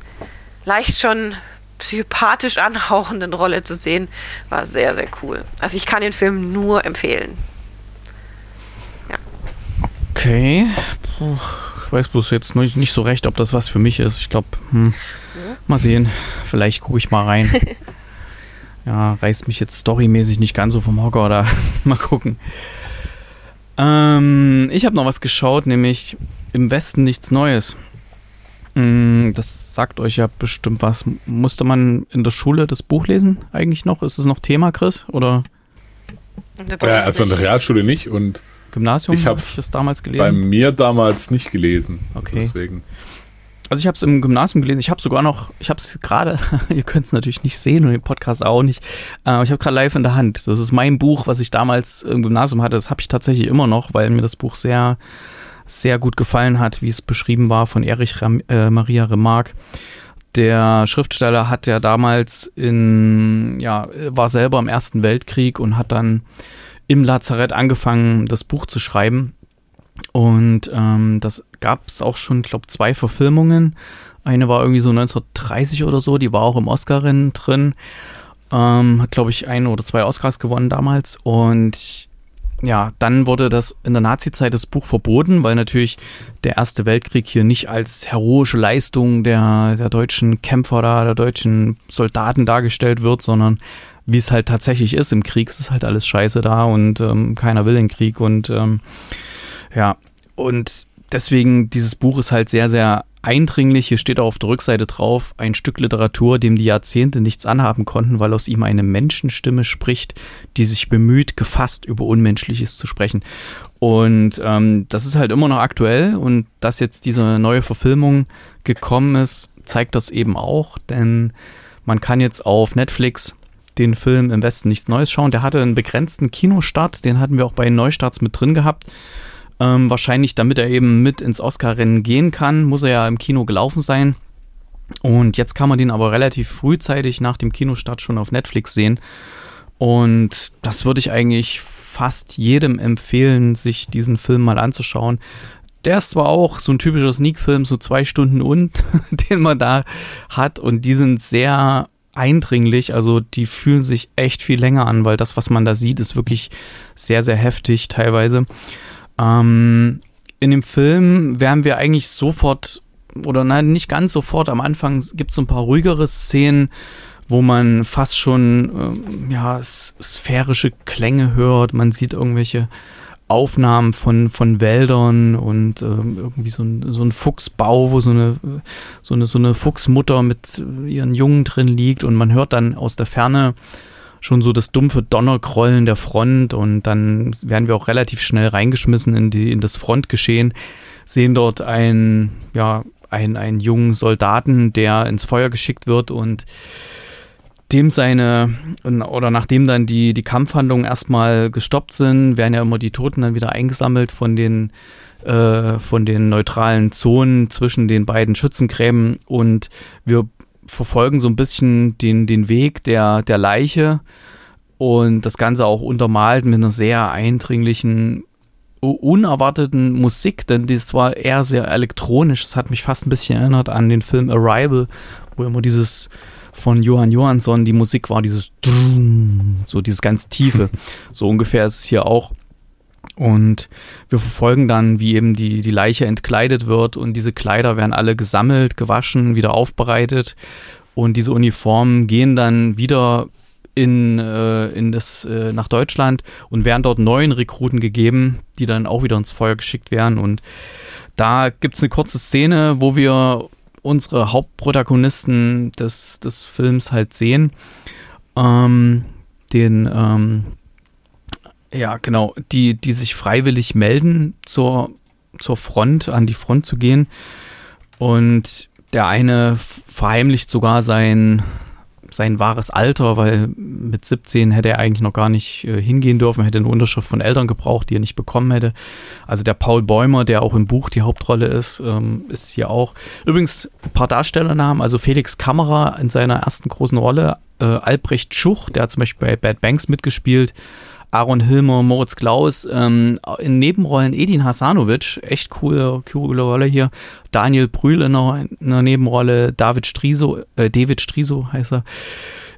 leicht schon psychopathisch anhauchenden Rolle zu sehen, war sehr, sehr cool. Also ich kann den Film nur empfehlen. Ja. Okay. Puh ich weiß bloß jetzt nicht, nicht so recht, ob das was für mich ist. Ich glaube, hm, ja. mal sehen. Vielleicht gucke ich mal rein. ja, reißt mich jetzt storymäßig nicht ganz so vom Hocker oder mal gucken. Ähm, ich habe noch was geschaut, nämlich im Westen nichts Neues. Mm, das sagt euch ja bestimmt was. Musste man in der Schule das Buch lesen eigentlich noch? Ist es noch Thema, Chris? Oder? Ja, also in der Realschule nicht und Gymnasium ich habe hab das damals gelesen. Bei mir damals nicht gelesen. Okay. Deswegen. Also ich habe es im Gymnasium gelesen. Ich habe sogar noch, ich habe es gerade, ihr könnt es natürlich nicht sehen und den Podcast auch nicht, aber ich habe gerade live in der Hand. Das ist mein Buch, was ich damals im Gymnasium hatte. Das habe ich tatsächlich immer noch, weil mir das Buch sehr, sehr gut gefallen hat, wie es beschrieben war von Erich Ram, äh, Maria Remarque. Der Schriftsteller hat ja damals in, ja, war selber im Ersten Weltkrieg und hat dann im Lazarett angefangen, das Buch zu schreiben. Und ähm, das gab es auch schon, glaube zwei Verfilmungen. Eine war irgendwie so 1930 oder so, die war auch im Oscar-Rennen drin. Ähm, hat, glaube ich, ein oder zwei Oscars gewonnen damals. Und ja, dann wurde das in der Nazi-Zeit das Buch verboten, weil natürlich der Erste Weltkrieg hier nicht als heroische Leistung der, der deutschen Kämpfer da, der deutschen Soldaten dargestellt wird, sondern wie es halt tatsächlich ist im Krieg, es ist halt alles scheiße da und ähm, keiner will den Krieg und ähm, ja, und deswegen dieses Buch ist halt sehr, sehr eindringlich. Hier steht auch auf der Rückseite drauf, ein Stück Literatur, dem die Jahrzehnte nichts anhaben konnten, weil aus ihm eine Menschenstimme spricht, die sich bemüht, gefasst über Unmenschliches zu sprechen. Und ähm, das ist halt immer noch aktuell und dass jetzt diese neue Verfilmung gekommen ist, zeigt das eben auch, denn man kann jetzt auf Netflix den Film im Westen nichts Neues schauen. Der hatte einen begrenzten Kinostart, den hatten wir auch bei den Neustarts mit drin gehabt. Ähm, wahrscheinlich, damit er eben mit ins Oscar-Rennen gehen kann, muss er ja im Kino gelaufen sein. Und jetzt kann man den aber relativ frühzeitig nach dem Kinostart schon auf Netflix sehen. Und das würde ich eigentlich fast jedem empfehlen, sich diesen Film mal anzuschauen. Der ist zwar auch so ein typischer Sneak-Film, so zwei Stunden und, den man da hat. Und die sind sehr eindringlich. Also die fühlen sich echt viel länger an, weil das, was man da sieht, ist wirklich sehr, sehr heftig teilweise. Ähm, in dem Film werden wir eigentlich sofort, oder nein, nicht ganz sofort, am Anfang gibt es so ein paar ruhigere Szenen, wo man fast schon ähm, ja, sphärische Klänge hört. Man sieht irgendwelche Aufnahmen von, von Wäldern und ähm, irgendwie so ein, so ein Fuchsbau, wo so eine, so, eine, so eine Fuchsmutter mit ihren Jungen drin liegt und man hört dann aus der Ferne schon so das dumpfe Donnergrollen der Front und dann werden wir auch relativ schnell reingeschmissen in, die, in das Frontgeschehen, sehen dort einen, ja, einen, einen jungen Soldaten, der ins Feuer geschickt wird und dem seine, oder nachdem dann die, die Kampfhandlungen erstmal gestoppt sind, werden ja immer die Toten dann wieder eingesammelt von den, äh, von den neutralen Zonen zwischen den beiden Schützengräben und wir verfolgen so ein bisschen den, den Weg der, der Leiche und das Ganze auch untermalt mit einer sehr eindringlichen, unerwarteten Musik, denn das war eher sehr elektronisch. Das hat mich fast ein bisschen erinnert an den Film Arrival, wo immer dieses von Johann Johansson die Musik war, dieses so dieses ganz tiefe. So ungefähr ist es hier auch. Und wir verfolgen dann, wie eben die, die Leiche entkleidet wird und diese Kleider werden alle gesammelt, gewaschen, wieder aufbereitet und diese Uniformen gehen dann wieder in, äh, in das, äh, nach Deutschland und werden dort neuen Rekruten gegeben, die dann auch wieder ins Feuer geschickt werden. Und da gibt es eine kurze Szene, wo wir unsere Hauptprotagonisten des, des Films halt sehen. Ähm, den, ähm, ja, genau, die, die sich freiwillig melden, zur, zur Front, an die Front zu gehen. Und der eine verheimlicht sogar sein, sein wahres Alter, weil mit 17 hätte er eigentlich noch gar nicht äh, hingehen dürfen, hätte eine Unterschrift von Eltern gebraucht, die er nicht bekommen hätte. Also der Paul Bäumer, der auch im Buch die Hauptrolle ist, ähm, ist hier auch. Übrigens ein paar Darstellernamen, also Felix Kammerer in seiner ersten großen Rolle, äh, Albrecht Schuch, der hat zum Beispiel bei Bad Banks mitgespielt, Aaron Hilmer, Moritz Klaus, ähm, in Nebenrollen Edin Hasanovic, echt coole, coole Rolle hier. Daniel Brühl in einer, in einer Nebenrolle, David Striso, äh, David Striso heißt er,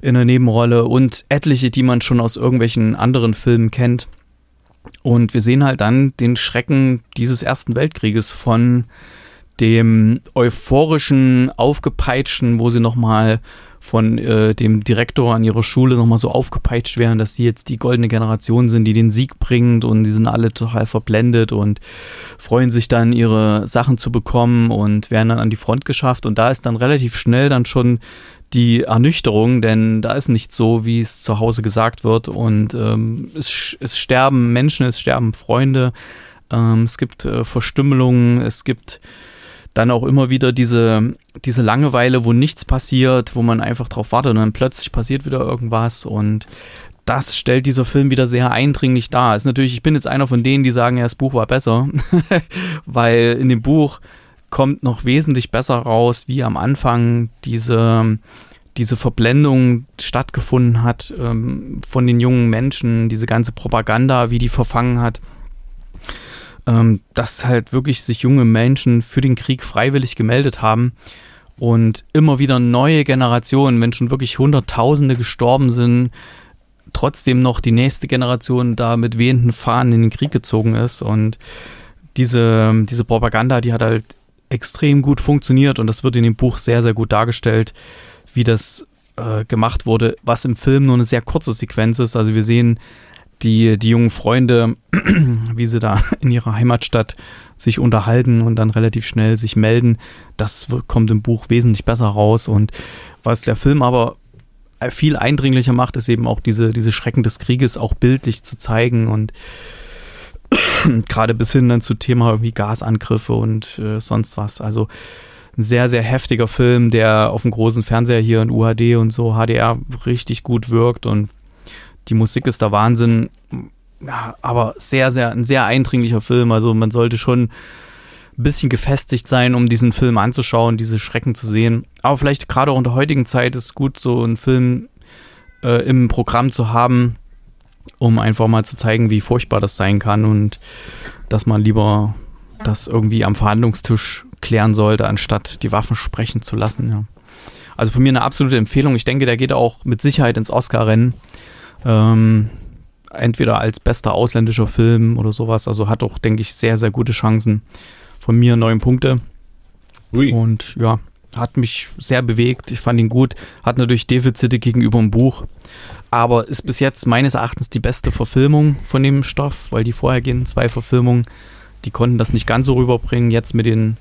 in einer Nebenrolle und etliche, die man schon aus irgendwelchen anderen Filmen kennt. Und wir sehen halt dann den Schrecken dieses Ersten Weltkrieges von dem euphorischen, aufgepeitschten, wo sie nochmal von äh, dem Direktor an ihrer Schule nochmal so aufgepeitscht werden, dass sie jetzt die goldene Generation sind, die den Sieg bringt und die sind alle total verblendet und freuen sich dann, ihre Sachen zu bekommen und werden dann an die Front geschafft. Und da ist dann relativ schnell dann schon die Ernüchterung, denn da ist nicht so, wie es zu Hause gesagt wird. Und ähm, es, es sterben Menschen, es sterben Freunde, ähm, es gibt äh, Verstümmelungen, es gibt dann auch immer wieder diese, diese Langeweile, wo nichts passiert, wo man einfach drauf wartet und dann plötzlich passiert wieder irgendwas und das stellt dieser Film wieder sehr eindringlich dar. Ist natürlich, ich bin jetzt einer von denen, die sagen, ja, das Buch war besser, weil in dem Buch kommt noch wesentlich besser raus, wie am Anfang diese, diese Verblendung stattgefunden hat ähm, von den jungen Menschen, diese ganze Propaganda, wie die verfangen hat ähm, dass halt wirklich sich junge Menschen für den Krieg freiwillig gemeldet haben und immer wieder neue Generationen, wenn schon wirklich Hunderttausende gestorben sind, trotzdem noch die nächste Generation da mit wehenden Fahnen in den Krieg gezogen ist und diese, diese Propaganda, die hat halt extrem gut funktioniert und das wird in dem Buch sehr, sehr gut dargestellt, wie das äh, gemacht wurde, was im Film nur eine sehr kurze Sequenz ist. Also wir sehen die, die jungen Freunde, wie sie da in ihrer Heimatstadt sich unterhalten und dann relativ schnell sich melden, das kommt im Buch wesentlich besser raus. Und was der Film aber viel eindringlicher macht, ist eben auch diese, diese Schrecken des Krieges auch bildlich zu zeigen und gerade bis hin dann zu Thema wie Gasangriffe und äh, sonst was. Also ein sehr, sehr heftiger Film, der auf dem großen Fernseher hier in UHD und so HDR richtig gut wirkt und die Musik ist der Wahnsinn. Ja, aber sehr, sehr, ein sehr eindringlicher Film. Also man sollte schon ein bisschen gefestigt sein, um diesen Film anzuschauen, diese Schrecken zu sehen. Aber vielleicht gerade auch in der heutigen Zeit ist gut, so einen Film äh, im Programm zu haben, um einfach mal zu zeigen, wie furchtbar das sein kann und dass man lieber das irgendwie am Verhandlungstisch klären sollte, anstatt die Waffen sprechen zu lassen. Ja. Also von mir eine absolute Empfehlung. Ich denke, der geht auch mit Sicherheit ins Oscar-Rennen. Ähm, entweder als bester ausländischer Film oder sowas. Also hat auch, denke ich, sehr, sehr gute Chancen. Von mir neun Punkte. Ui. Und ja, hat mich sehr bewegt. Ich fand ihn gut. Hat natürlich Defizite gegenüber dem Buch. Aber ist bis jetzt meines Erachtens die beste Verfilmung von dem Stoff, weil die vorhergehenden zwei Verfilmungen, die konnten das nicht ganz so rüberbringen. Jetzt mit den,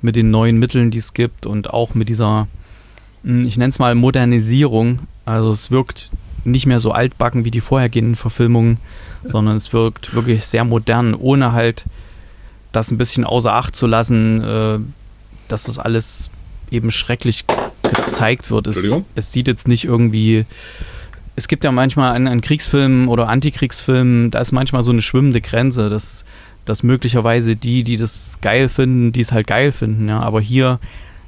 mit den neuen Mitteln, die es gibt und auch mit dieser, hm, ich nenne es mal Modernisierung. Also es wirkt nicht mehr so altbacken wie die vorhergehenden Verfilmungen, sondern es wirkt wirklich sehr modern, ohne halt das ein bisschen außer Acht zu lassen, äh, dass das alles eben schrecklich gezeigt wird. Es, es sieht jetzt nicht irgendwie. Es gibt ja manchmal an, an Kriegsfilmen oder Antikriegsfilmen, da ist manchmal so eine schwimmende Grenze, dass, dass möglicherweise die, die das geil finden, die es halt geil finden, ja. Aber hier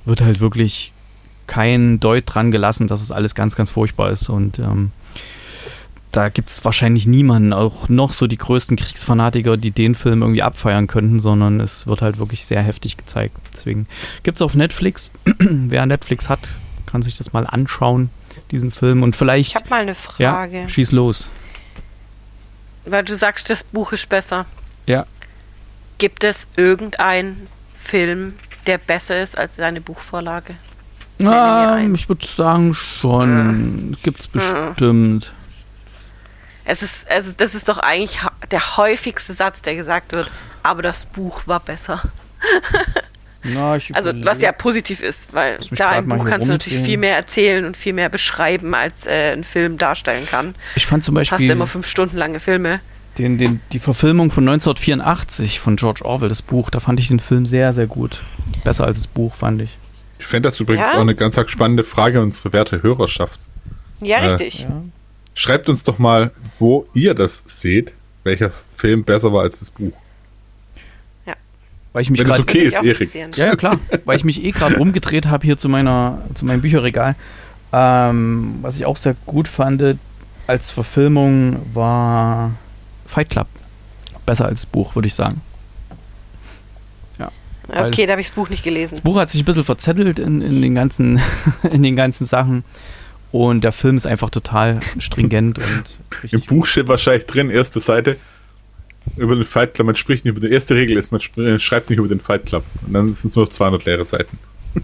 wird halt wirklich kein Deut dran gelassen, dass es alles ganz, ganz furchtbar ist. Und ähm, da gibt es wahrscheinlich niemanden, auch noch so die größten Kriegsfanatiker, die den Film irgendwie abfeiern könnten, sondern es wird halt wirklich sehr heftig gezeigt. Deswegen gibt es auf Netflix. Wer Netflix hat, kann sich das mal anschauen, diesen Film. Und vielleicht. Ich habe mal eine Frage. Ja, schieß los. Weil du sagst, das Buch ist besser. Ja. Gibt es irgendeinen Film, der besser ist als seine Buchvorlage? Ah, ich würde sagen schon. Gibt's bestimmt. Es ist, also das ist doch eigentlich der häufigste Satz, der gesagt wird, aber das Buch war besser. Na, also was ja positiv ist, weil da im Buch kannst du natürlich viel mehr erzählen und viel mehr beschreiben, als äh, ein Film darstellen kann. Ich fand zum Beispiel. Hast du immer fünf Stunden lange Filme. Den, den, die Verfilmung von 1984 von George Orwell, das Buch, da fand ich den Film sehr, sehr gut. Besser als das Buch, fand ich. Ich fände das übrigens ja? auch eine ganz spannende Frage an unsere werte Hörerschaft. Ja, äh, richtig. Ja. Schreibt uns doch mal, wo ihr das seht, welcher Film besser war als das Buch. Ja. Weil ich mich Wenn es okay ist, Erik. Ja, ja, klar. Weil ich mich eh gerade rumgedreht habe hier zu meiner, zu meinem Bücherregal. Ähm, was ich auch sehr gut fand als Verfilmung war Fight Club. Besser als das Buch, würde ich sagen. Okay, da habe ich das Buch nicht gelesen. Das Buch hat sich ein bisschen verzettelt in, in, den, ganzen, in den ganzen Sachen. Und der Film ist einfach total stringent und Im Buch steht wahrscheinlich drin, erste Seite, über den Fight Club. Man spricht nicht über die erste Regel ist, man äh, schreibt nicht über den Fight Club. Und dann sind es nur 200 leere Seiten.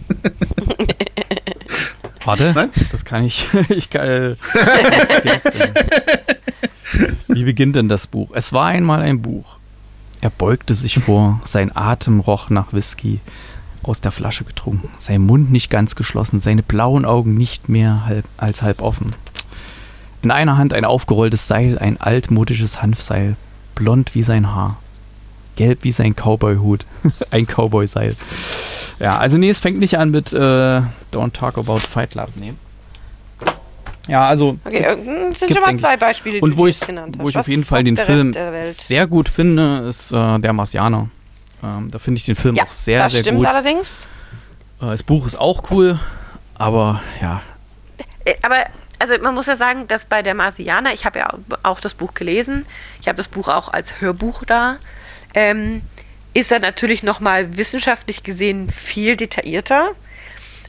Warte, Nein? das kann ich. ich kann, äh, Wie beginnt denn das Buch? Es war einmal ein Buch. Er beugte sich vor, sein Atem roch nach Whisky aus der Flasche getrunken, sein Mund nicht ganz geschlossen, seine blauen Augen nicht mehr halb, als halb offen. In einer Hand ein aufgerolltes Seil, ein altmodisches Hanfseil, blond wie sein Haar, gelb wie sein Cowboy-Hut, ein Cowboy-Seil. Ja, also nee, es fängt nicht an mit äh, Don't Talk About Fight Love, nee. Ja, also. Okay, äh, das sind schon mal zwei Beispiele, und wo ich, wo ich auf jeden Fall den Film sehr gut finde, ist äh, Der Marsianer. Ähm, da finde ich den Film ja, auch sehr, das sehr stimmt gut. allerdings. Äh, das Buch ist auch cool, aber ja. Äh, aber also man muss ja sagen, dass bei der Marsianer, ich habe ja auch das Buch gelesen, ich habe das Buch auch als Hörbuch da, ähm, ist er natürlich nochmal wissenschaftlich gesehen viel detaillierter,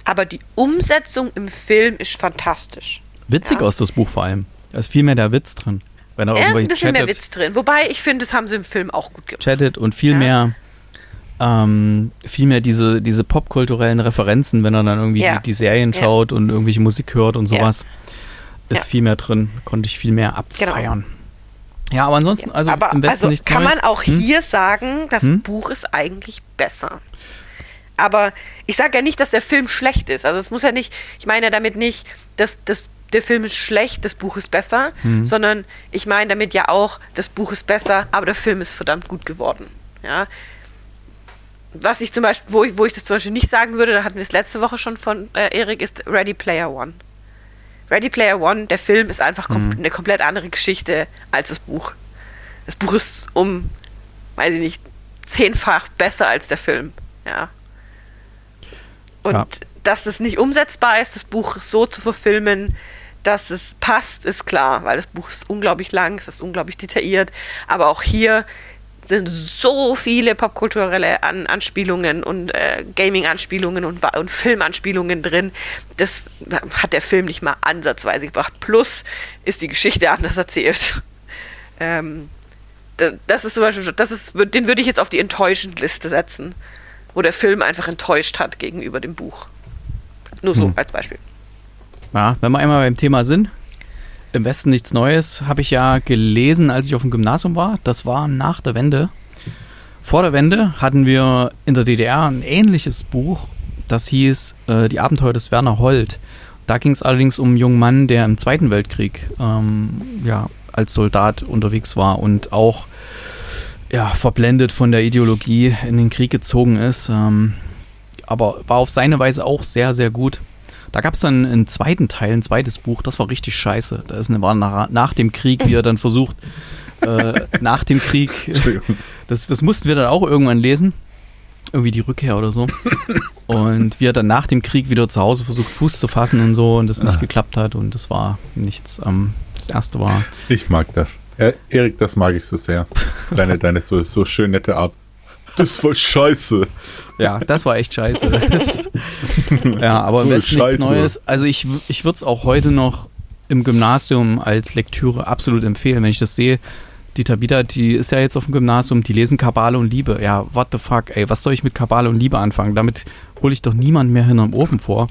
aber die Umsetzung im Film ist fantastisch. Witzig ja? aus das Buch vor allem. Da ist viel mehr der Witz drin. Wenn er, er ist ein bisschen chattet. mehr Witz drin. Wobei ich finde, das haben sie im Film auch gut gemacht. Chattet und viel ja? mehr ähm, vielmehr diese, diese popkulturellen Referenzen, wenn er dann irgendwie ja. die, die, Serien ja. schaut und irgendwelche Musik hört und sowas, ja. ist viel mehr drin. Konnte ich viel mehr abfeiern. Genau. Ja, aber ansonsten, also aber, im Westen also nichts kann Neues. man auch hm? hier sagen, das hm? Buch ist eigentlich besser. Aber ich sage ja nicht, dass der Film schlecht ist. Also es muss ja nicht, ich meine damit nicht, dass das der Film ist schlecht, das Buch ist besser, hm. sondern ich meine damit ja auch, das Buch ist besser, aber der Film ist verdammt gut geworden. Ja, was ich zum Beispiel, wo ich, wo ich das zum Beispiel nicht sagen würde, da hatten wir es letzte Woche schon von äh, Erik, ist Ready Player One. Ready Player One, der Film ist einfach kom mhm. eine komplett andere Geschichte als das Buch. Das Buch ist um, weiß ich nicht, zehnfach besser als der Film. Ja. Und ja. Dass es nicht umsetzbar ist, das Buch so zu verfilmen, dass es passt, ist klar, weil das Buch ist unglaublich lang, es ist unglaublich detailliert. Aber auch hier sind so viele popkulturelle An Anspielungen und äh, Gaming-Anspielungen und, und Film-Anspielungen drin. Das hat der Film nicht mal ansatzweise gebracht. Plus ist die Geschichte anders erzählt. Ähm, das ist zum Beispiel, das ist, den würde ich jetzt auf die enttäuschend Liste setzen, wo der Film einfach enttäuscht hat gegenüber dem Buch. Nur so hm. als Beispiel. Ja, wenn wir einmal beim Thema sind, im Westen nichts Neues habe ich ja gelesen, als ich auf dem Gymnasium war. Das war nach der Wende. Vor der Wende hatten wir in der DDR ein ähnliches Buch, das hieß äh, Die Abenteuer des Werner Holt. Da ging es allerdings um einen jungen Mann, der im Zweiten Weltkrieg ähm, ja, als Soldat unterwegs war und auch ja, verblendet von der Ideologie in den Krieg gezogen ist. Ähm, aber war auf seine Weise auch sehr, sehr gut. Da gab es dann einen zweiten Teil, ein zweites Buch, das war richtig scheiße. Da ist eine, war nach, nach dem Krieg, wie er dann versucht, äh, nach dem Krieg, das, das mussten wir dann auch irgendwann lesen. Irgendwie die Rückkehr oder so. und wie er dann nach dem Krieg wieder zu Hause versucht, Fuß zu fassen und so und das nicht geklappt hat und das war nichts. Ähm, das erste war. Ich mag das. Erik, das mag ich so sehr. Deine, deine so, so schön nette Art. Das ist voll scheiße. Ja, das war echt scheiße. Das, ja, aber Voll wenn nichts. Neues. Also ich, ich würde es auch heute noch im Gymnasium als Lektüre absolut empfehlen, wenn ich das sehe. Die Tabita, die ist ja jetzt auf dem Gymnasium, die lesen Kabale und Liebe. Ja, what the fuck, ey, was soll ich mit Kabale und Liebe anfangen? Damit hole ich doch niemand mehr hinterm Ofen vor.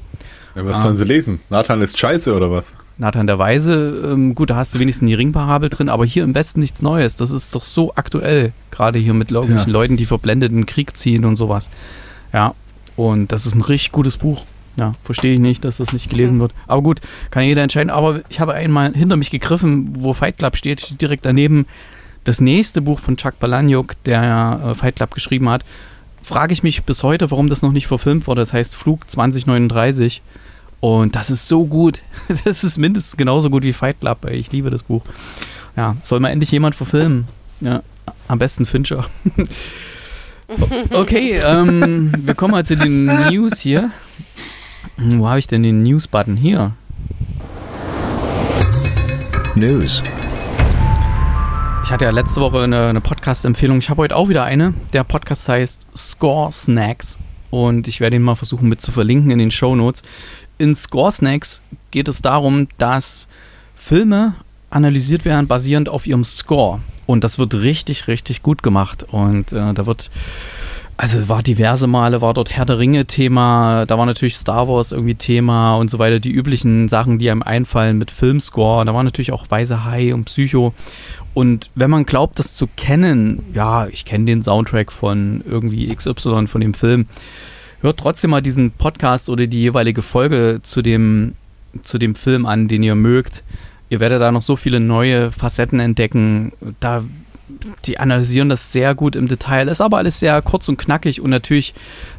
Ja, was sollen sie lesen? Nathan ist scheiße oder was? Nathan der Weise, ähm, gut, da hast du wenigstens die Ringparabel drin, aber hier im Westen nichts Neues. Das ist doch so aktuell, gerade hier mit irgendwelchen Leuten, die verblendet in den Krieg ziehen und sowas. Ja, und das ist ein richtig gutes Buch. Ja, verstehe ich nicht, dass das nicht gelesen wird. Aber gut, kann jeder entscheiden. Aber ich habe einmal hinter mich gegriffen, wo Fight Club steht, steht direkt daneben das nächste Buch von Chuck Palahniuk, der äh, Fight Club geschrieben hat. Frage ich mich bis heute, warum das noch nicht verfilmt wurde. Das heißt Flug 2039. Und das ist so gut. Das ist mindestens genauso gut wie Fight Club. Ich liebe das Buch. Ja, soll mal endlich jemand verfilmen. Ja, am besten Fincher. Okay, ähm, wir kommen mal zu den News hier. Wo habe ich denn den News-Button? Hier. News. Ich hatte ja letzte Woche eine, eine Podcast-Empfehlung. Ich habe heute auch wieder eine. Der Podcast heißt Score Snacks. Und ich werde ihn mal versuchen mit zu verlinken in den Show Notes. In Score Snacks geht es darum, dass Filme analysiert werden basierend auf ihrem Score. Und das wird richtig, richtig gut gemacht. Und äh, da wird, also war diverse Male, war dort Herr der Ringe Thema, da war natürlich Star Wars irgendwie Thema und so weiter. Die üblichen Sachen, die einem einfallen mit Filmscore. Da war natürlich auch Weise Hai und Psycho. Und wenn man glaubt, das zu kennen, ja, ich kenne den Soundtrack von irgendwie XY von dem Film, hört trotzdem mal diesen Podcast oder die jeweilige Folge zu dem, zu dem Film an, den ihr mögt. Ihr werdet da noch so viele neue Facetten entdecken. Da, die analysieren das sehr gut im Detail. Ist aber alles sehr kurz und knackig und natürlich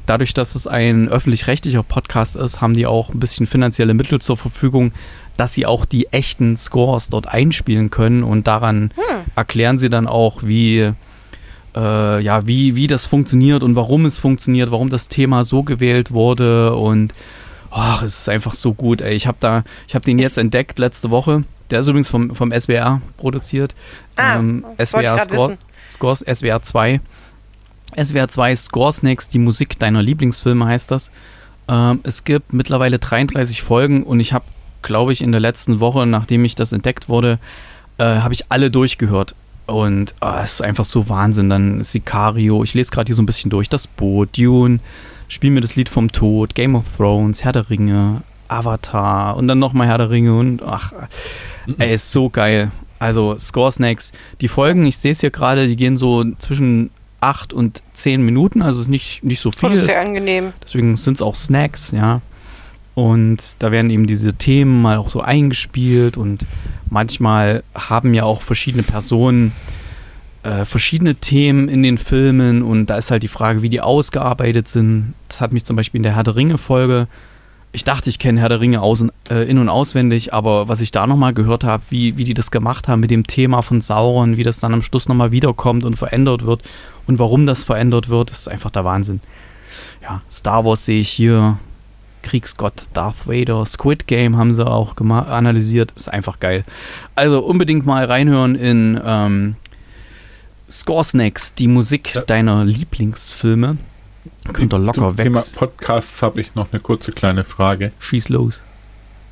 dadurch, dass es ein öffentlich-rechtlicher Podcast ist, haben die auch ein bisschen finanzielle Mittel zur Verfügung, dass sie auch die echten Scores dort einspielen können und daran erklären sie dann auch, wie äh, ja, wie, wie das funktioniert und warum es funktioniert, warum das Thema so gewählt wurde und ach, es ist einfach so gut, ey. Ich habe da, ich habe den jetzt entdeckt letzte Woche. Der ist übrigens vom, vom SWR produziert. Ah, ähm, SWR Score, wissen. Scores, SWR 2. SWR 2 Scores Next, die Musik deiner Lieblingsfilme heißt das. Ähm, es gibt mittlerweile 33 Folgen und ich habe, glaube ich, in der letzten Woche, nachdem ich das entdeckt wurde, äh, habe ich alle durchgehört. Und ah, es ist einfach so Wahnsinn. Dann Sicario, ich lese gerade hier so ein bisschen durch. Das Boot, Dune, Spiel mir das Lied vom Tod, Game of Thrones, Herr der Ringe, Avatar und dann nochmal Herr der Ringe und ach, ey, ist so geil. Also Score Snacks, die Folgen, ich sehe es hier gerade, die gehen so zwischen 8 und 10 Minuten, also es ist nicht, nicht so viel. Oh, das ist sehr angenehm. Deswegen sind es auch Snacks, ja. Und da werden eben diese Themen mal auch so eingespielt und manchmal haben ja auch verschiedene Personen äh, verschiedene Themen in den Filmen und da ist halt die Frage, wie die ausgearbeitet sind. Das hat mich zum Beispiel in der Herr der Ringe-Folge. Ich dachte, ich kenne Herr der Ringe aus, äh, in- und auswendig, aber was ich da nochmal gehört habe, wie, wie die das gemacht haben mit dem Thema von Sauron, wie das dann am Schluss nochmal wiederkommt und verändert wird und warum das verändert wird, ist einfach der Wahnsinn. Ja, Star Wars sehe ich hier, Kriegsgott Darth Vader, Squid Game haben sie auch analysiert, ist einfach geil. Also unbedingt mal reinhören in ähm, Score Snacks, die Musik Ja. deiner Lieblingsfilme. Könnt ihr locker Zum Thema weg. Podcasts habe ich noch eine kurze kleine Frage. Schieß los.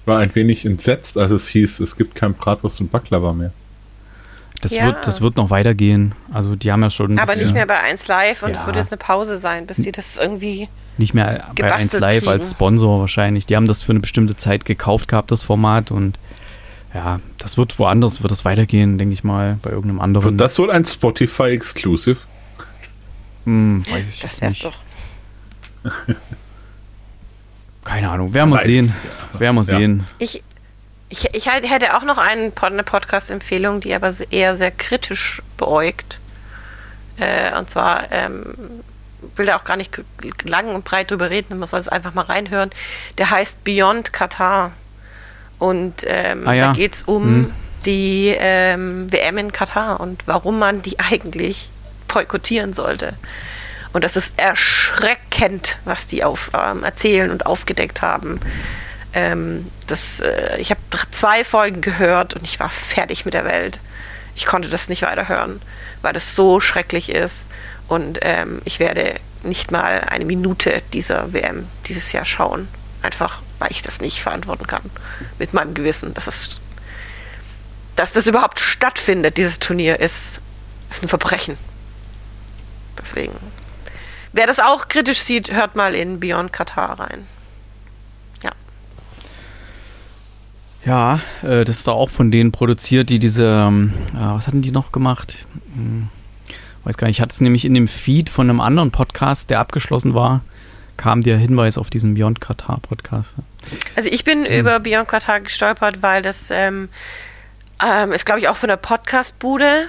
War ein wenig entsetzt, als es hieß, es gibt kein Bratwurst und Baklava mehr. Das, Ja. wird, das wird noch weitergehen. Also die haben ja schon Aber bisschen- nicht mehr bei 1 Live und es Ja. wird jetzt eine Pause sein, bis sie das irgendwie. nicht mehr bei 1 gebastelt Live als kriegen. Sponsor wahrscheinlich. Die haben das für eine bestimmte Zeit gekauft gehabt, das Format. Und ja, das wird woanders, wird das weitergehen, denke ich mal, bei irgendeinem anderen. Wird das wohl ein Spotify Exclusive? Hm, weiß ich Das wär's nicht. doch. Keine Ahnung, werden wir sehen. Werden wir Ja. sehen. Ich, ich, ich hätte auch noch einen, eine Podcast-Empfehlung, die aber eher sehr kritisch beäugt. Äh, und zwar ähm, will da auch gar nicht lang und breit drüber reden, man soll es einfach mal reinhören. Der heißt Beyond Katar. Und ähm, Ah ja. da geht es um Hm. die ähm, WM in Katar und warum man die eigentlich boykottieren sollte. Und das ist erschreckend, was die auf, ähm, erzählen und aufgedeckt haben. Ähm, das, äh, ich habe zwei Folgen gehört und ich war fertig mit der Welt. Ich konnte das nicht weiterhören, weil das so schrecklich ist. Und ähm, ich werde nicht mal eine Minute dieser WM dieses Jahr schauen. Einfach, weil ich das nicht verantworten kann. Mit meinem Gewissen. Das ist, dass das überhaupt stattfindet, dieses Turnier, ist, ist ein Verbrechen. Deswegen. Wer das auch kritisch sieht, hört mal in Beyond Katar rein. Ja, äh, das ist auch von denen produziert, die diese, ähm, äh, was hatten die noch gemacht? Hm, weiß gar nicht, ich hatte es nämlich in dem Feed von einem anderen Podcast, der abgeschlossen war, kam der Hinweis auf diesen Beyond Qatar Podcast. Also ich bin hm. über Beyond Qatar gestolpert, weil das ähm, ähm, ist, glaube ich, auch von der Podcast-Bude